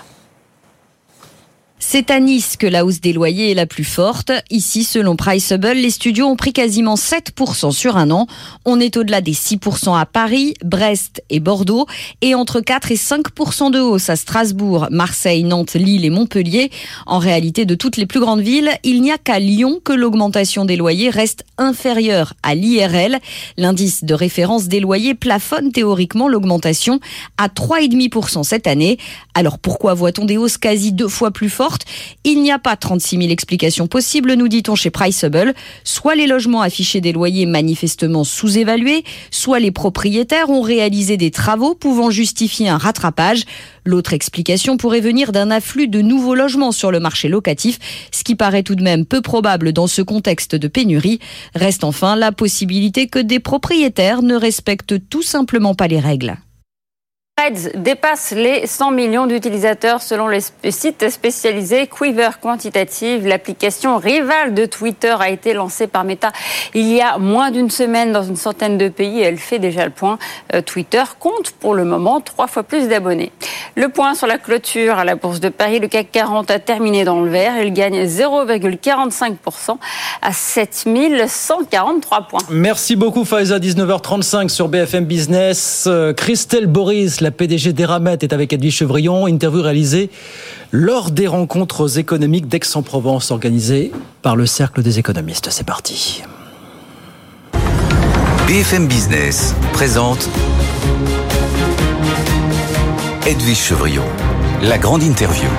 C'est à Nice que la hausse des loyers est la plus forte. Ici, selon Priceable, les studios ont pris quasiment 7% sur un an. On est au-delà des 6% à Paris, Brest et Bordeaux et entre 4 et 5% de hausse à Strasbourg, Marseille, Nantes, Lille et Montpellier. En réalité, de toutes les plus grandes villes, il n'y a qu'à Lyon que l'augmentation des loyers reste inférieure à l'IRL. L'indice de référence des loyers plafonne théoriquement l'augmentation à 3,5% cette année. Alors pourquoi voit-on des hausses quasi deux fois plus fortes il n'y a pas 36 000 explications possibles, nous dit-on chez Priceable. Soit les logements affichaient des loyers manifestement sous-évalués, soit les propriétaires ont réalisé des travaux pouvant justifier un rattrapage. L'autre explication pourrait venir d'un afflux de nouveaux logements sur le marché locatif, ce qui paraît tout de même peu probable dans ce contexte de pénurie. Reste enfin la possibilité que des propriétaires ne respectent tout simplement pas les règles. Threads dépasse les 100 millions d'utilisateurs selon les sites spécialisés Quiver Quantitative. L'application rivale de Twitter a été lancée par Meta il y a moins d'une semaine dans une centaine de pays. Elle fait déjà le point. Euh, Twitter compte pour le moment trois fois plus d'abonnés. Le point sur la clôture à la Bourse de Paris. Le CAC 40 a terminé dans le vert. Il gagne 0,45% à 7143 points. Merci beaucoup Faiza, 19h35 sur BFM Business. Euh, Christelle Boris, la PDG d'Eramet est avec Edwige Chevrillon. Interview réalisée lors des rencontres économiques d'Aix-en-Provence organisées par le Cercle des économistes. C'est parti. BFM Business présente Edwige Chevrillon, la grande interview.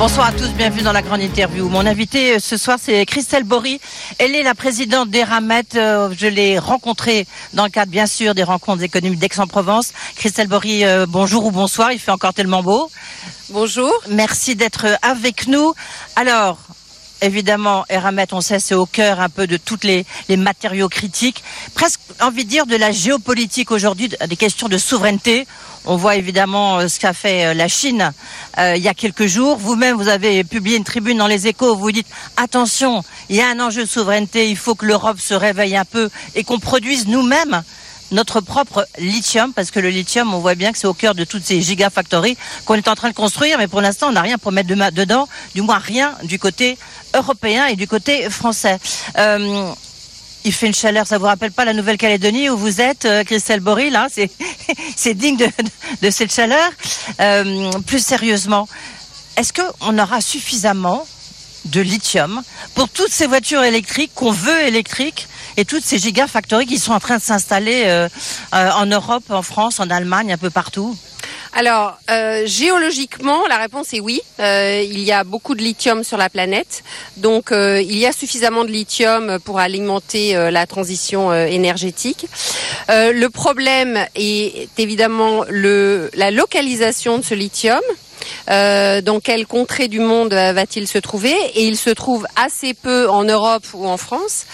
Bonsoir à tous, bienvenue dans la grande interview. Mon invité euh, ce soir, c'est Christelle Bory. Elle est la présidente d'Eramet. Euh, je l'ai rencontrée dans le cadre, bien sûr, des rencontres économiques d'Aix-en-Provence. Christelle Bory, euh, bonjour ou bonsoir, il fait encore tellement beau. Bonjour. Merci d'être avec nous. Alors, évidemment, Eramet, on sait, c'est au cœur un peu de toutes les, matériaux critiques. Presque envie de dire de la géopolitique aujourd'hui, des questions de souveraineté. On voit évidemment euh, ce qu'a fait euh, la Chine euh, il y a quelques jours. Vous-même, vous avez publié une tribune dans les échos où vous dites attention, il y a un enjeu de souveraineté, il faut que l'Europe se réveille un peu et qu'on produise nous-mêmes notre propre lithium, parce que le lithium, on voit bien que c'est au cœur de toutes ces gigafactories qu'on est en train de construire, mais pour l'instant, on n'a rien pour mettre dedans, du moins rien du côté européen et du côté français. Euh, il fait une chaleur, ça vous rappelle pas la Nouvelle-Calédonie où vous êtes, euh, Christelle Bory, là C'est digne de, de, cette chaleur. Euh, plus sérieusement, est-ce qu'on aura suffisamment de lithium pour toutes ces voitures électriques qu'on veut électriques et toutes ces gigafactories qui sont en train de s'installer euh, euh, en Europe, en France, en Allemagne, un peu partout alors, euh, géologiquement, la réponse est oui. Il y a beaucoup de lithium sur la planète. Donc, il y a suffisamment de lithium pour alimenter la transition énergétique. Le problème est évidemment la localisation de ce lithium. Euh, dans quelle contrée du monde euh, va-t-il se trouver? Et il se trouve assez peu en Europe ou en France.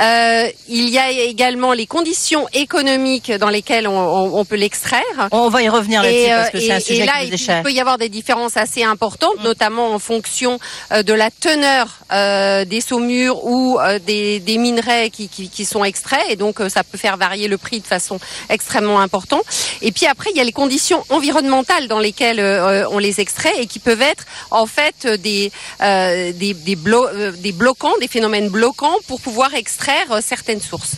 Euh, il y a également les conditions économiques dans lesquelles on, on- on peut l'extraire. On va y revenir là-dessus parce euh, que c'est un et- sujet et là, qui nous est il peut y avoir des différences assez importantes, notamment en fonction euh, de la teneur euh, des saumures ou des, des minerais qui, qui, qui sont extraits. Et donc, ça peut faire varier le prix de façon extrêmement importante. Et puis après, il y a les conditions environnementales dans lesquelles euh, on les extrait et qui peuvent être en fait des, euh, des, des, blo- euh, des bloquants, des phénomènes bloquants pour pouvoir extraire euh, certaines sources.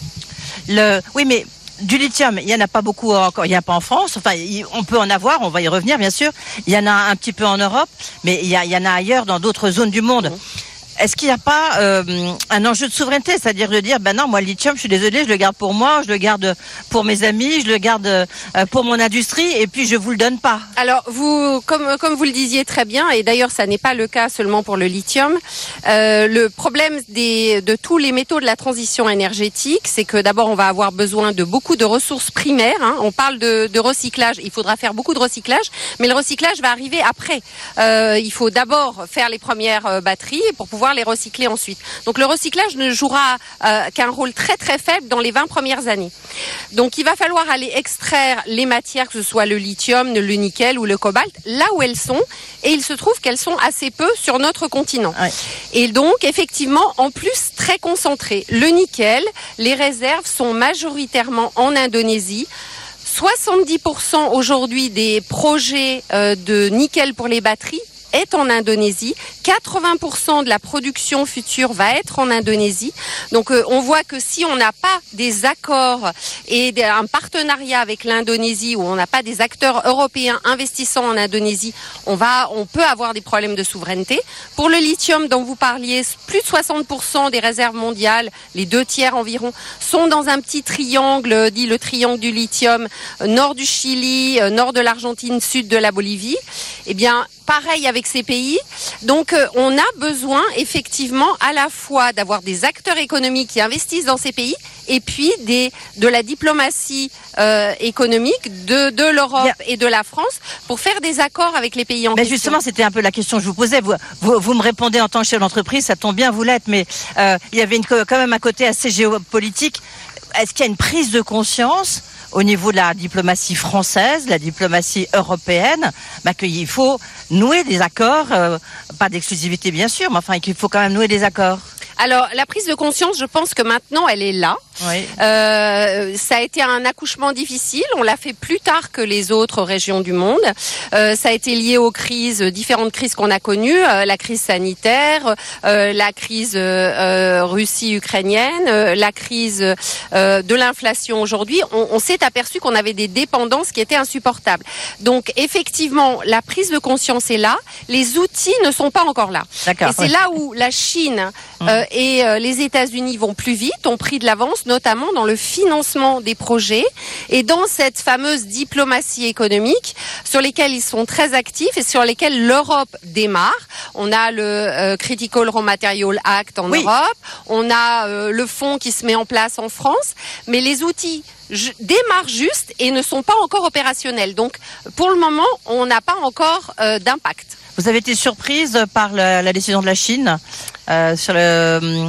Le, oui, mais du lithium, il y en a pas beaucoup encore. Il n'y en a pas en France. Enfin, on peut en avoir. On va y revenir, bien sûr. Il y en a un petit peu en Europe, mais il y, a- il y en a ailleurs dans d'autres zones du monde. Est-ce qu'il n'y a pas euh, un enjeu de souveraineté, c'est-à-dire de dire, ben non, moi le lithium, je suis désolé, je le garde pour moi, je le garde pour mes amis, je le garde euh, pour mon industrie, et puis je vous le donne pas. Alors, vous, comme, vous le disiez très bien, et d'ailleurs, ça n'est pas le cas seulement pour le lithium, euh, le problème de tous les métaux de la transition énergétique, c'est que d'abord, on va avoir besoin de beaucoup de ressources primaires. hein. On parle de, recyclage, il faudra faire beaucoup de recyclage, mais le recyclage va arriver après. Il faut d'abord faire les premières batteries pour pouvoir les recycler ensuite. Donc, le recyclage ne jouera euh, qu'un rôle très très faible dans les 20 premières années. Donc, il va falloir aller extraire les matières, que ce soit le lithium, le nickel ou le cobalt, là où elles sont. Et il se trouve qu'elles sont assez peu sur notre continent. Et donc, effectivement, en plus, très concentrées. Le nickel, les réserves sont majoritairement en Indonésie. 70% aujourd'hui des projets euh, de nickel pour les batteries est en Indonésie. 80% de la production future va être en Indonésie. Donc euh, on voit que si on n'a pas des accords et un partenariat avec l'Indonésie où on n'a pas des acteurs européens investissant en Indonésie, on va on peut avoir des problèmes de souveraineté. Pour le lithium dont vous parliez, plus de 60% des réserves mondiales, les deux tiers environ, sont dans un petit triangle euh, dit le triangle du lithium, euh, nord du Chili, nord de l'Argentine, sud de la Bolivie. Eh bien, pareil avec ces pays. Donc, euh, on a besoin effectivement à la fois d'avoir des acteurs économiques qui investissent dans ces pays et puis des, de la diplomatie euh, économique de, de l'Europe et de la France pour faire des accords avec les pays en Mais question. justement, c'était un peu la question que je vous posais. Vous, vous, vous me répondez en tant que chef d'entreprise, ça tombe bien, vous l'êtes, mais euh, il y avait une, quand même un côté assez géopolitique. Est-ce qu'il y a une prise de conscience au niveau de la diplomatie française, la diplomatie européenne, bah, qu'il faut nouer des accords, euh, pas d'exclusivité bien sûr, mais enfin qu'il faut quand même nouer des accords Alors, la prise de conscience, je pense que maintenant, elle est là. Oui. Euh, ça a été un accouchement difficile. On l'a fait plus tard que les autres régions du monde. Euh, ça a été lié aux crises, différentes crises qu'on a connues, euh, la crise sanitaire, euh, la crise euh, euh, Russie-ukrainienne, euh, la crise euh, de l'inflation aujourd'hui. On, on s'est aperçu qu'on avait des dépendances qui étaient insupportables. Donc, effectivement, la prise de conscience est là. Les outils ne sont pas encore là. Et c'est ouais. là où la Chine euh, et euh, les États-Unis vont plus vite, ont pris de l'avance, notamment dans le financement des projets et dans cette fameuse diplomatie économique sur lesquels ils sont très actifs et sur lesquels l'Europe démarre. On a le euh, Critical Raw Material Act en Europe, on a euh, le fonds qui se met en place en France, mais les outils démarrent juste et ne sont pas encore opérationnels. Donc, pour le moment, on n'a pas encore euh, d'impact. Vous avez été surprise par la, la décision de la Chine euh, sur le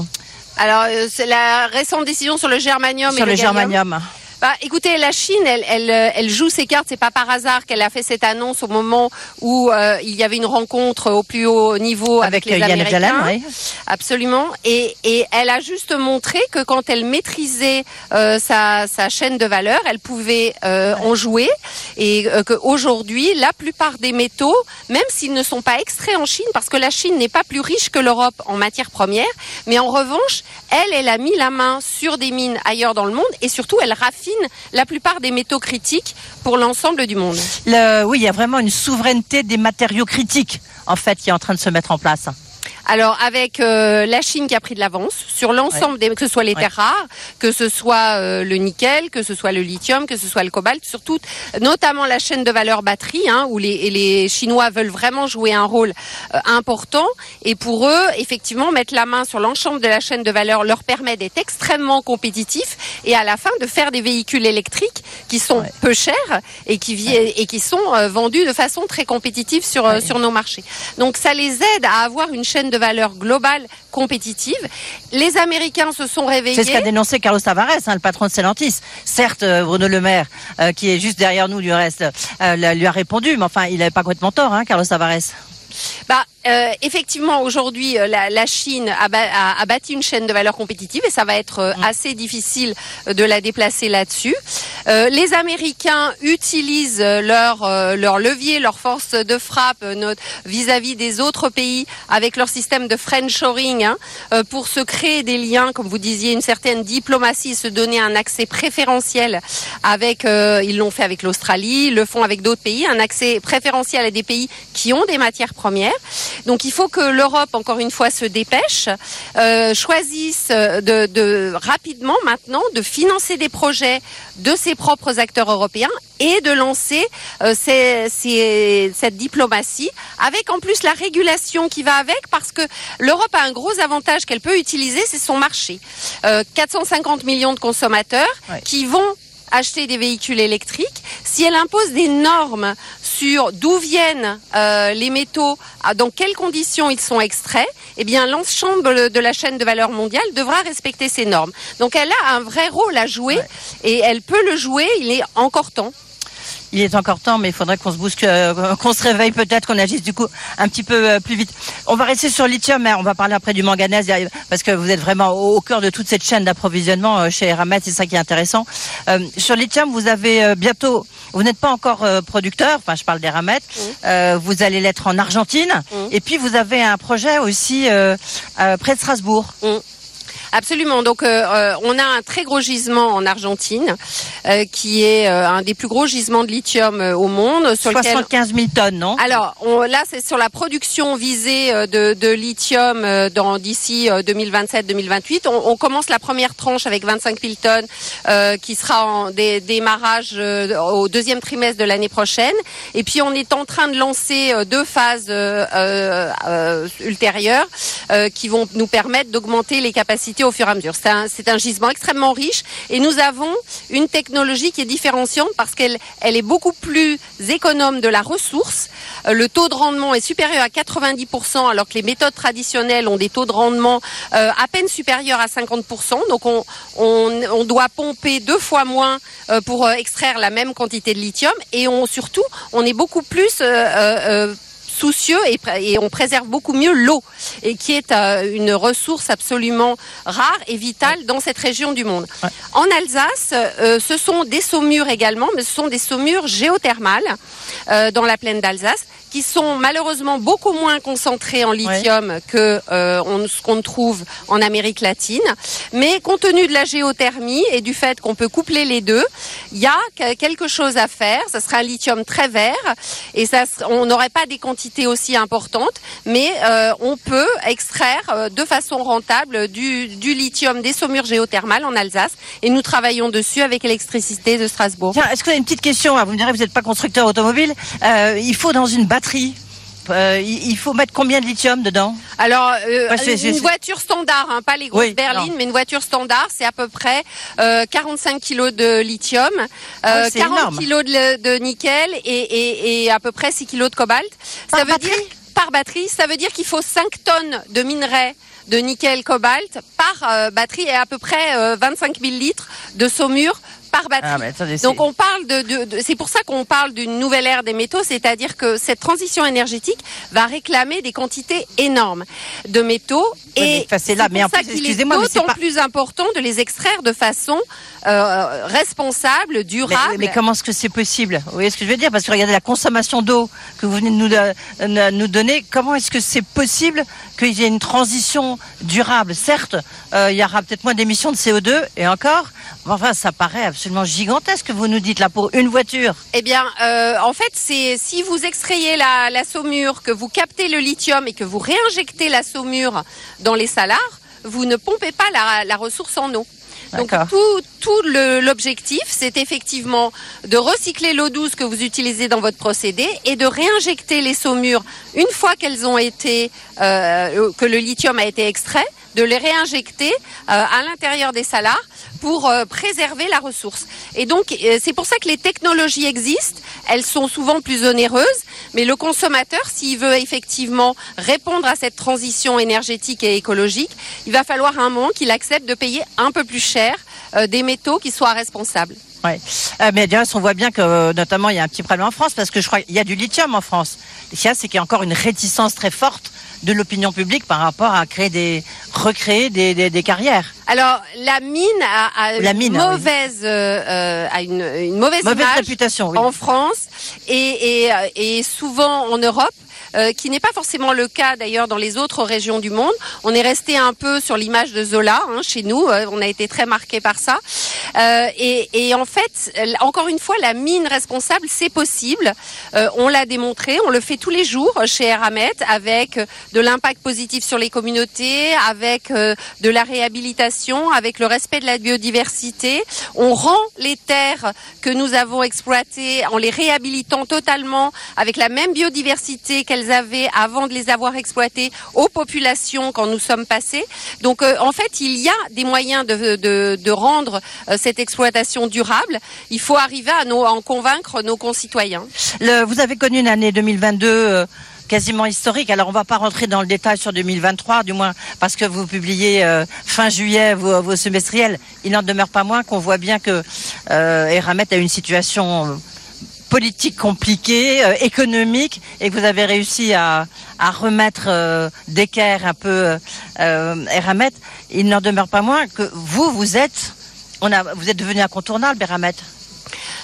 Alors, euh, c'est la récente décision sur le germanium sur et le germanium. Bah, écoutez, la Chine, elle, elle, euh, elle joue ses cartes. C'est pas par hasard qu'elle a fait cette annonce au moment où euh, il y avait une rencontre au plus haut niveau avec, Avec, les euh, Américains. Yellen, oui. Absolument. Et, et elle a juste montré que quand elle maîtrisait euh, sa, sa chaîne de valeur, elle pouvait euh, en jouer. Et euh, qu'aujourd'hui, la plupart des métaux, même s'ils ne sont pas extraits en Chine, parce que la Chine n'est pas plus riche que l'Europe en matières premières, mais en revanche, elle, elle a mis la main sur des mines ailleurs dans le monde et surtout, elle raffine la plupart des métaux critiques pour l'ensemble du monde. Oui, il y a vraiment une souveraineté des matériaux critiques, en fait, qui est en train de se mettre en place. Alors avec euh, la Chine qui a pris de l'avance sur l'ensemble des, que ce soit les terres rares, que ce soit euh, le nickel, que ce soit le lithium, que ce soit le cobalt, surtout notamment la chaîne de valeur batterie, hein, où les, les Chinois veulent vraiment jouer un rôle euh, important. Et pour eux, effectivement, mettre la main sur l'ensemble de la chaîne de valeur leur permet d'être extrêmement compétitifs et à la fin de faire des véhicules électriques qui sont peu chers et qui, et qui sont vendus de façon très compétitive sur, sur nos marchés. Donc ça les aide à avoir une chaîne de valeur globale compétitive. Les Américains se sont réveillés. C'est ce qu'a dénoncé Carlos Tavares, hein, le patron de Stellantis. Certes, euh, Bruno Le Maire, euh, qui est juste derrière nous, du reste, euh, lui a répondu, mais enfin, il n'avait pas complètement tort, hein, Carlos Tavares. Bah, euh, effectivement, aujourd'hui, euh, la, la, Chine a, a, a, bâti une chaîne de valeur compétitive et ça va être euh, assez difficile de la déplacer là-dessus. Euh, les Américains utilisent leur, leur levier, leur force de frappe vis-à-vis des autres pays avec leur système de friendshoring hein, pour se créer des liens, comme vous disiez, une certaine diplomatie, se donner un accès préférentiel avec, ils l'ont fait avec l'Australie, le font avec d'autres pays, un accès préférentiel à des pays qui ont des matières premières. Donc il faut que l'Europe, encore une fois, se dépêche, euh, choisisse de, de, rapidement maintenant de financer des projets de ses propres acteurs européens et de lancer euh, ces, ces, cette diplomatie avec en plus la régulation qui va avec parce que l'Europe a un gros avantage qu'elle peut utiliser, c'est son marché. Euh, 450 millions de consommateurs ouais. qui vont acheter des véhicules électriques, si elle impose des normes sur d'où viennent euh, les métaux, dans quelles conditions ils sont extraits, eh bien l'ensemble de la chaîne de valeur mondiale devra respecter ces normes. Donc elle a un vrai rôle à jouer ouais. et elle peut le jouer, il est encore temps il est encore temps, mais il faudrait qu'on se bousque, euh, qu'on se réveille peut-être, qu'on agisse du coup un petit peu euh, plus vite. On va rester sur le lithium, mais on va parler après du manganèse, parce que vous êtes vraiment au, cœur de toute cette chaîne d'approvisionnement euh, chez Eramet, c'est ça qui est intéressant. Euh, sur le lithium, vous avez euh, bientôt, vous n'êtes pas encore euh, producteur, enfin je parle d'Eramet, mmh. vous allez l'être en Argentine, mmh. et puis vous avez un projet aussi près de Strasbourg. Mmh. Absolument. Donc, euh, on a un très gros gisement en Argentine, euh, qui est euh, un des plus gros gisements de lithium au monde. Sur 75 000 tonnes, non? Alors, on, là, c'est sur la production visée de, de lithium dans d'ici 2027-2028. On, on, commence la première tranche avec 25 000 tonnes, qui sera en dé, démarrage au deuxième trimestre de l'année prochaine. Et puis, on est en train de lancer deux phases ultérieures qui vont nous permettre d'augmenter les capacités au fur et à mesure. C'est un, gisement extrêmement riche et nous avons une technologie qui est différenciante parce qu'elle elle est beaucoup plus économe de la ressource. Le taux de rendement est supérieur à 90% alors que les méthodes traditionnelles ont des taux de rendement euh, à peine supérieurs à 50%. Donc on, doit pomper deux fois moins euh, pour euh, extraire la même quantité de lithium et on, surtout on est beaucoup plus euh, soucieux et, et, on préserve beaucoup mieux l'eau et qui est euh, une ressource absolument rare et vitale dans cette région du monde. Ouais. En Alsace, euh, ce sont des saumures également, mais ce sont des saumures géothermales euh, dans la plaine d'Alsace qui sont malheureusement beaucoup moins concentrés en lithium ouais. que euh, on, ce qu'on trouve en Amérique latine. Mais compte tenu de la géothermie et du fait qu'on peut coupler les deux, il y a quelque chose à faire. Ce sera un lithium très vert et ça, on n'aurait pas des quantités aussi importantes, mais euh, on peut extraire euh, de façon rentable du, du, lithium des saumures géothermales en Alsace et nous travaillons dessus avec l'électricité de Strasbourg. Est-ce que vous avez une petite question Vous me direz, vous n'êtes pas constructeur automobile. Euh, il faut dans une batterie euh, il faut mettre combien de lithium dedans Alors, euh, ouais, une voiture standard, hein, pas les grosses oui, berlines, non. mais une voiture standard, c'est à peu près euh, 45 kilos de lithium, ah, 40 énorme. kilos de, de nickel et, et, et, à peu près 6 kilos de cobalt. Par ça veut batterie dire par batterie, ça veut dire qu'il faut 5 tonnes de minerais de nickel cobalt par euh, batterie et à peu près 25 000 litres de saumure par batterie. Ah, attendez, Donc on parle de, de, de c'est pour ça qu'on parle d'une nouvelle ère des métaux, c'est-à-dire que cette transition énergétique va réclamer des quantités énormes de métaux oui, et c'est là, mais pour ça qu'il est d'autant pas... plus important de les extraire de façon euh, responsable, durable. Mais, mais comment est-ce que c'est possible? Vous voyez ce que je veux dire? Parce que regardez la consommation d'eau que vous venez de nous, de, nous donner. Comment est-ce que c'est possible qu'il y ait une transition durable? Certes, euh, il y aura peut-être moins d'émissions de CO2 et encore, Enfin, ça paraît absolument gigantesque, vous nous dites là, pour une voiture. Eh bien, euh, en fait, c'est si vous extrayez la, la saumure, que vous captez le lithium et que vous réinjectez la saumure dans les salars, vous ne pompez pas la, la ressource en eau. Donc tout, tout l'objectif, c'est effectivement de recycler l'eau douce que vous utilisez dans votre procédé et de réinjecter les saumures une fois qu'elles ont été, euh, que le lithium a été extrait, de les réinjecter euh, à l'intérieur des salars pour euh, préserver la ressource. Et donc euh, c'est pour ça que les technologies existent. Elles sont souvent plus onéreuses, mais le consommateur, s'il veut effectivement répondre à cette transition énergétique et écologique, il va falloir un moment qu'il accepte de payer un peu plus cher des métaux qui soient responsables. Euh, mais d'ailleurs, on voit bien que, notamment, il y a un petit problème en France parce que je crois qu'il y a du lithium en France. Ce qu'il y a, c'est qu'il y a encore une réticence très forte de l'opinion publique par rapport à créer des, recréer des, des, des carrières. Alors la mine a, a La une mine, oui. mauvaise, euh, a une, une mauvaise, Mauvaise image réputation, oui. en France et, et, euh, et souvent en Europe. Euh, qui n'est pas forcément le cas d'ailleurs dans les autres régions du monde. On est resté un peu sur l'image de Zola hein, chez nous. euh, on a été très marqué par ça. Euh, et, en fait, encore une fois, la mine responsable, c'est possible. On l'a démontré. On le fait tous les jours chez Eramet avec de l'impact positif sur les communautés, avec de la réhabilitation, avec le respect de la biodiversité. On rend les terres que nous avons exploitées en les réhabilitant totalement avec la même biodiversité qu'elles avaient avant de les avoir exploitées aux populations quand nous sommes passés. Donc euh, en fait, il y a des moyens de, de, rendre euh, cette exploitation durable. Il faut arriver à, nos, à en convaincre nos concitoyens. Vous avez connu une année 2022 euh, quasiment historique. Alors on va pas rentrer dans le détail sur 2023, du moins parce que vous publiez fin juillet vos, semestriels. Il n'en demeure pas moins qu'on voit bien que euh, Eramet a une situation politique compliquée, euh, économique, et que vous avez réussi à, remettre euh, d'équerre un peu euh, Eramet. Il n'en demeure pas moins que vous, vous êtes, on a, vous êtes devenu incontournable, Eramet.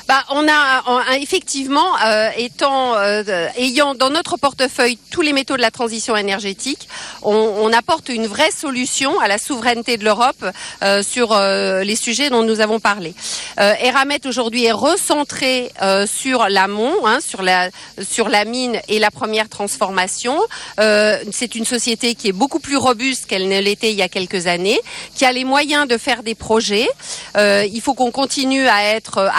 Bah, on a effectivement, euh, euh, ayant dans notre portefeuille tous les métaux de la transition énergétique, on, apporte une vraie solution à la souveraineté de l'Europe euh, sur les sujets dont nous avons parlé. Eramet aujourd'hui est recentré sur l'amont, hein, sur la mine et la première transformation. C'est une société qui est beaucoup plus robuste qu'elle ne l'était il y a quelques années, qui a les moyens de faire des projets. Il faut qu'on continue à être euh,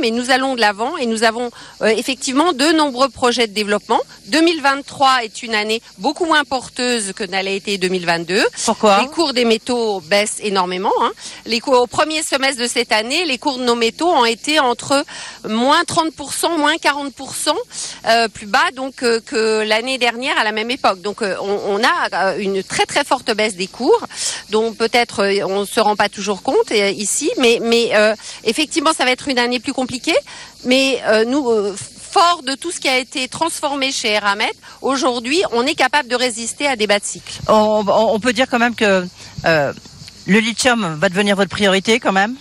mais nous allons de l'avant et nous avons euh, effectivement de nombreux projets de développement. 2023 est une année beaucoup moins porteuse que n'a été 2022. Pourquoi? Les cours des métaux baissent énormément. Hein. Les cours, au premier semestre de cette année, les cours de nos métaux ont été entre moins 30%, moins 40% euh, plus bas donc euh, que l'année dernière à la même époque. Donc on, on a une très très forte baisse des cours, dont peut-être on se rend pas toujours compte ici, mais mais effectivement ça va être une année plus compliquée. Mais euh, nous euh, Fort de tout ce qui a été transformé chez Eramet, aujourd'hui, on est capable de résister à des bas de cycle. on, peut dire quand même que euh, le lithium va devenir votre priorité quand même?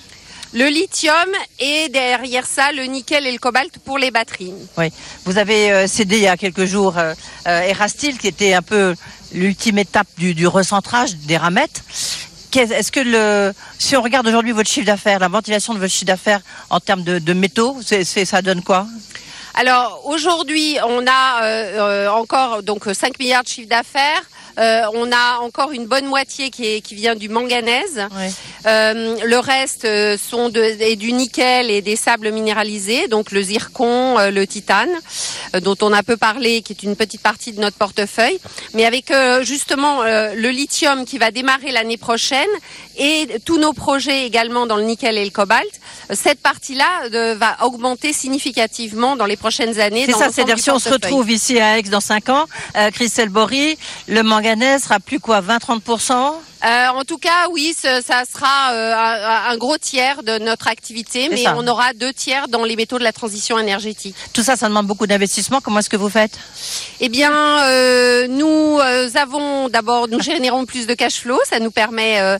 Le lithium et derrière ça le nickel et le cobalt pour les batteries. Oui. Vous avez cédé il y a quelques jours Erastil, qui était un peu l'ultime étape du, du recentrage des ramettes. Est-ce que le, si on regarde aujourd'hui votre chiffre d'affaires, la ventilation de votre chiffre d'affaires en termes de, métaux, ça donne quoi? Alors aujourd'hui, on a euh, euh, encore donc 5 milliards de chiffre d'affaires. Euh, on a encore une bonne moitié qui, est, qui vient du manganèse. Euh, le reste euh, sont de, est du nickel et des sables minéralisés, donc le zircon, le titane, dont on a peu parlé, qui est une petite partie de notre portefeuille. Mais avec justement le lithium qui va démarrer l'année prochaine et tous nos projets également dans le nickel et le cobalt, cette partie-là va augmenter significativement dans les prochaines années. C'est ça, c'est-à-dire si on se retrouve ici à Aix dans 5 ans, Christelle Bory, le manganèse sera plus quoi, 20-30% Euh, en tout cas, oui, ce- ça sera euh, un, un gros tiers de notre activité, mais ça. on aura deux tiers dans les métaux de la transition énergétique. Tout ça, ça demande beaucoup d'investissement. Comment est-ce que vous faites? Eh bien, euh, nous euh, avons d'abord, nous générons plus de cash flow, ça nous permet euh,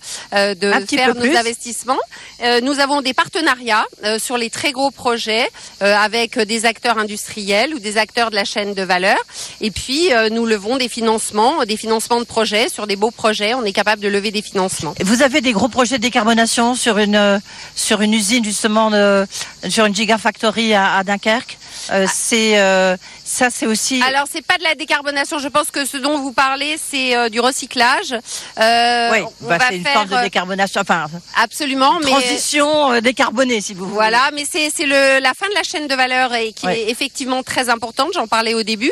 de faire nos plus. investissements. Euh, nous avons des partenariats euh, sur les très gros projets euh, avec des acteurs industriels ou des acteurs de la chaîne de valeur. Et puis, euh, nous levons des financements, des financements de projets sur des beaux projets. On est capable de lever des financements. Vous avez des gros projets de décarbonation sur une sur une usine justement de, sur une gigafactory à, à Dunkerque. Euh, c'est euh, ça, c'est aussi. Alors, c'est pas de la décarbonation. Je pense que ce dont vous parlez, c'est euh, du recyclage. Euh, oui, bah, c'est une faire, forme de euh, décarbonation. Enfin, Absolument, mais transition euh, décarbonée, si vous voulez. Voilà, mais c'est la fin de la chaîne de valeur et qui est effectivement très importante. J'en parlais au début.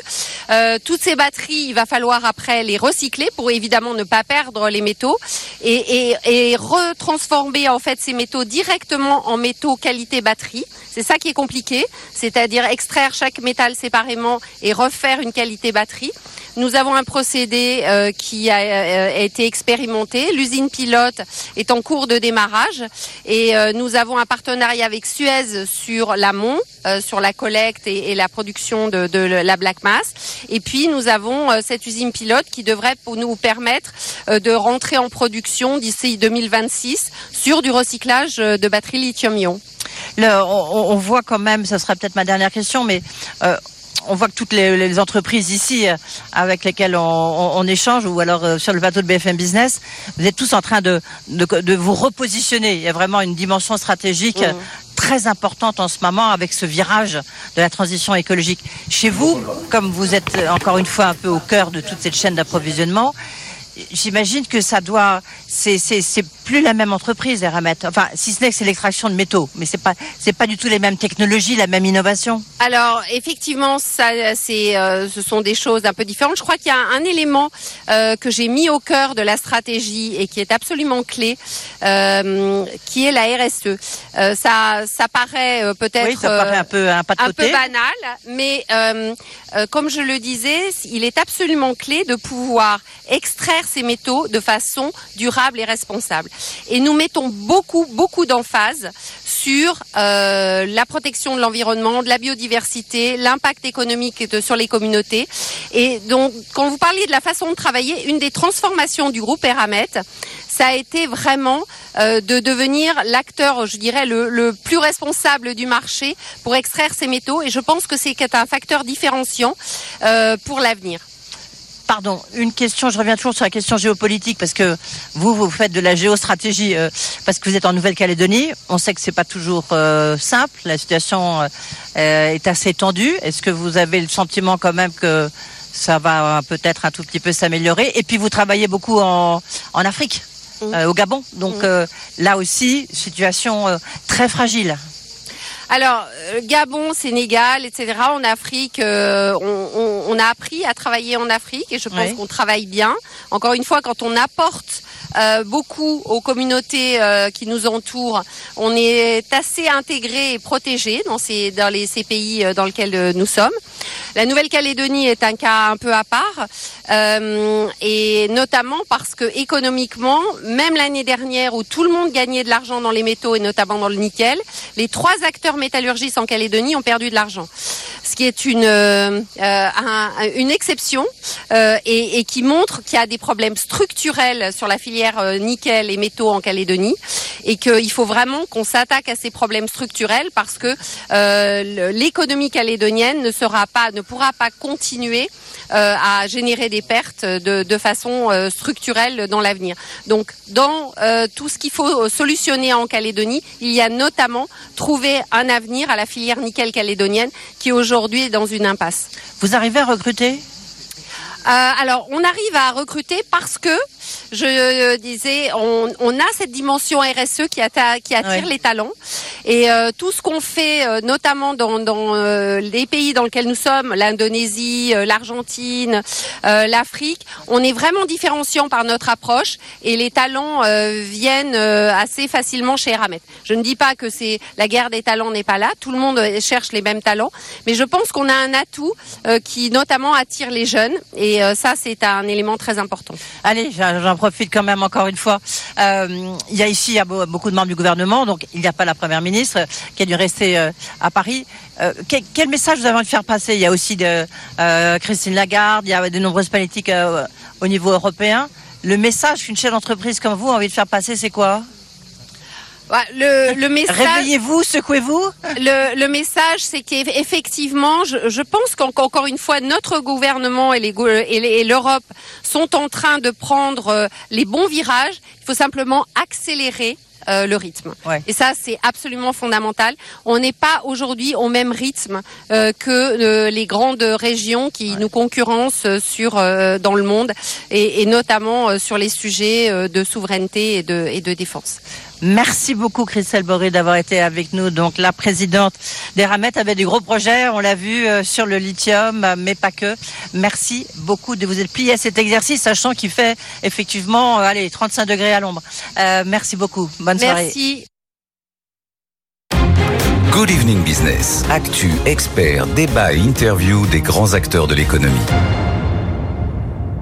Euh, toutes ces batteries, il va falloir après les recycler pour évidemment ne pas perdre les métaux et, et, et retransformer en fait ces métaux directement en métaux qualité batterie. C'est ça qui est compliqué, c'est-à-dire extraire chaque métal séparément et refaire une qualité batterie. Nous avons un procédé euh, qui a, euh, a été expérimenté. L'usine pilote est en cours de démarrage et euh, nous avons un partenariat avec Suez sur l'amont, sur la collecte et, la production de, la black mass. Et puis nous avons cette usine pilote qui devrait nous permettre de rentrer en production d'ici 2026 sur du recyclage de batteries lithium-ion. On, voit quand même, ça sera peut-être ma dernière question, mais on voit que toutes les, les entreprises ici euh, avec lesquelles on, on- on échange, ou alors euh, sur le bateau de BFM Business, vous êtes tous en train de, de, de vous repositionner. Il y a vraiment une dimension stratégique euh, très importante en ce moment avec ce virage de la transition écologique. Chez vous, comme vous êtes encore une fois un peu au cœur de toute cette chaîne d'approvisionnement, J'imagine que ça doit, c'est plus la même entreprise, Eramet. Enfin, si ce n'est que c'est l'extraction de métaux, mais c'est pas c'est pas du tout les mêmes technologies, la même innovation. Alors effectivement, ça, c'est, euh, ce sont des choses un peu différentes. Je crois qu'il y a un élément euh, que j'ai mis au cœur de la stratégie et qui est absolument clé, euh, qui est la RSE. Ça, ça paraît peut-être Oui, un peu un pas de un côté. peu banal, mais comme je le disais, il est absolument clé de pouvoir extraire ces métaux de façon durable et responsable. Et nous mettons beaucoup, beaucoup d'emphase sur euh, la protection de l'environnement, de la biodiversité, l'impact économique sur les communautés. Et donc, quand vous parliez de la façon de travailler, une des transformations du groupe Eramet, ça a été vraiment euh, de devenir l'acteur, je dirais, le, le plus responsable du marché pour extraire ces métaux. Et je pense que c'est un facteur différenciant euh, pour l'avenir. Pardon, une question, je reviens toujours sur la question géopolitique parce que vous, vous faites de la géostratégie euh, parce que vous êtes en Nouvelle-Calédonie. On sait que c'est pas toujours euh, simple, la situation euh, est assez tendue. Est-ce que vous avez le sentiment quand même que ça va peut-être un tout petit peu s'améliorer? Et puis vous travaillez beaucoup en, en Afrique, euh, au Gabon. Donc euh, là aussi, situation très fragile. Alors, euh, Gabon, Sénégal, etc. En Afrique, euh, on, on- on a appris à travailler en Afrique et je pense Ouais. qu'on travaille bien. Encore une fois, quand on apporte euh, beaucoup aux communautés euh, qui nous entourent, on est assez intégré et protégé dans ces dans les ces pays euh, dans lesquels euh, nous sommes. La Nouvelle-Calédonie est un cas un peu à part, euh, et notamment parce que économiquement, même l'année dernière où tout le monde gagnait de l'argent dans les métaux et notamment dans le nickel, les trois acteurs métallurgistes en Calédonie ont perdu de l'argent, ce qui est une un- une exception et, et qui montre qu'il y a des problèmes structurels sur la filière euh, nickel et métaux en Calédonie et qu'il faut vraiment qu'on s'attaque à ces problèmes structurels parce que euh, l'économie calédonienne ne sera pas, ne pourra pas continuer euh, à générer des pertes de, de façon euh, structurelle dans l'avenir. Donc, dans tout ce qu'il faut solutionner en Calédonie, il y a notamment trouver un avenir à la filière nickel calédonienne qui aujourd'hui est dans une impasse. Vous arrivez à recruter? Alors, on arrive à recruter parce que, je euh, disais, on, on a cette dimension RSE qui, atta- qui attire Ouais. les talents. Et euh, tout ce qu'on fait, euh, notamment dans, dans euh, les pays dans lesquels nous sommes, l'Indonésie, l'Argentine, l'Afrique, on est vraiment différenciant par notre approche et les talents viennent assez facilement chez Eramet. Je ne dis pas que c'est la guerre des talents n'est pas là, tout le monde cherche les mêmes talents, mais je pense qu'on a un atout qui notamment attire les jeunes et ça c'est un élément très important. Allez, j'en profite quand même encore une fois. Euh, il y a ici beaucoup de membres du gouvernement, donc il n'y a pas la première ministre qui a dû rester euh, à Paris. Euh, quel, message vous avez envie de faire passer? Il y a aussi Christine Lagarde, il y a de nombreuses politiques au niveau européen. Le message qu'une chef d'entreprise comme vous a envie de faire passer, c'est quoi? Le, le message. Réveillez-vous, secouez-vous. Le, le message, c'est qu'effectivement, je, je pense qu'encore une fois, notre gouvernement et, les, et l'Europe sont en train de prendre euh, les bons virages. Il faut simplement accélérer euh, le rythme. Et ça, c'est absolument fondamental. On n'est pas aujourd'hui au même rythme euh, que euh, les grandes régions qui nous concurrencent sur dans le monde et, et notamment sur les sujets de souveraineté et de, et de défense. Merci beaucoup Christelle Boré d'avoir été avec nous. Donc la présidente des Ramettes avait des gros projets, on l'a vu euh, sur le lithium, mais pas que. Merci beaucoup de vous être plié à cet exercice, sachant qu'il fait effectivement, euh, allez, 35 degrés à l'ombre. Euh, merci beaucoup. Bonne soirée. Merci. Good Evening Business. Actu, expert, débat et interview des grands acteurs de l'économie.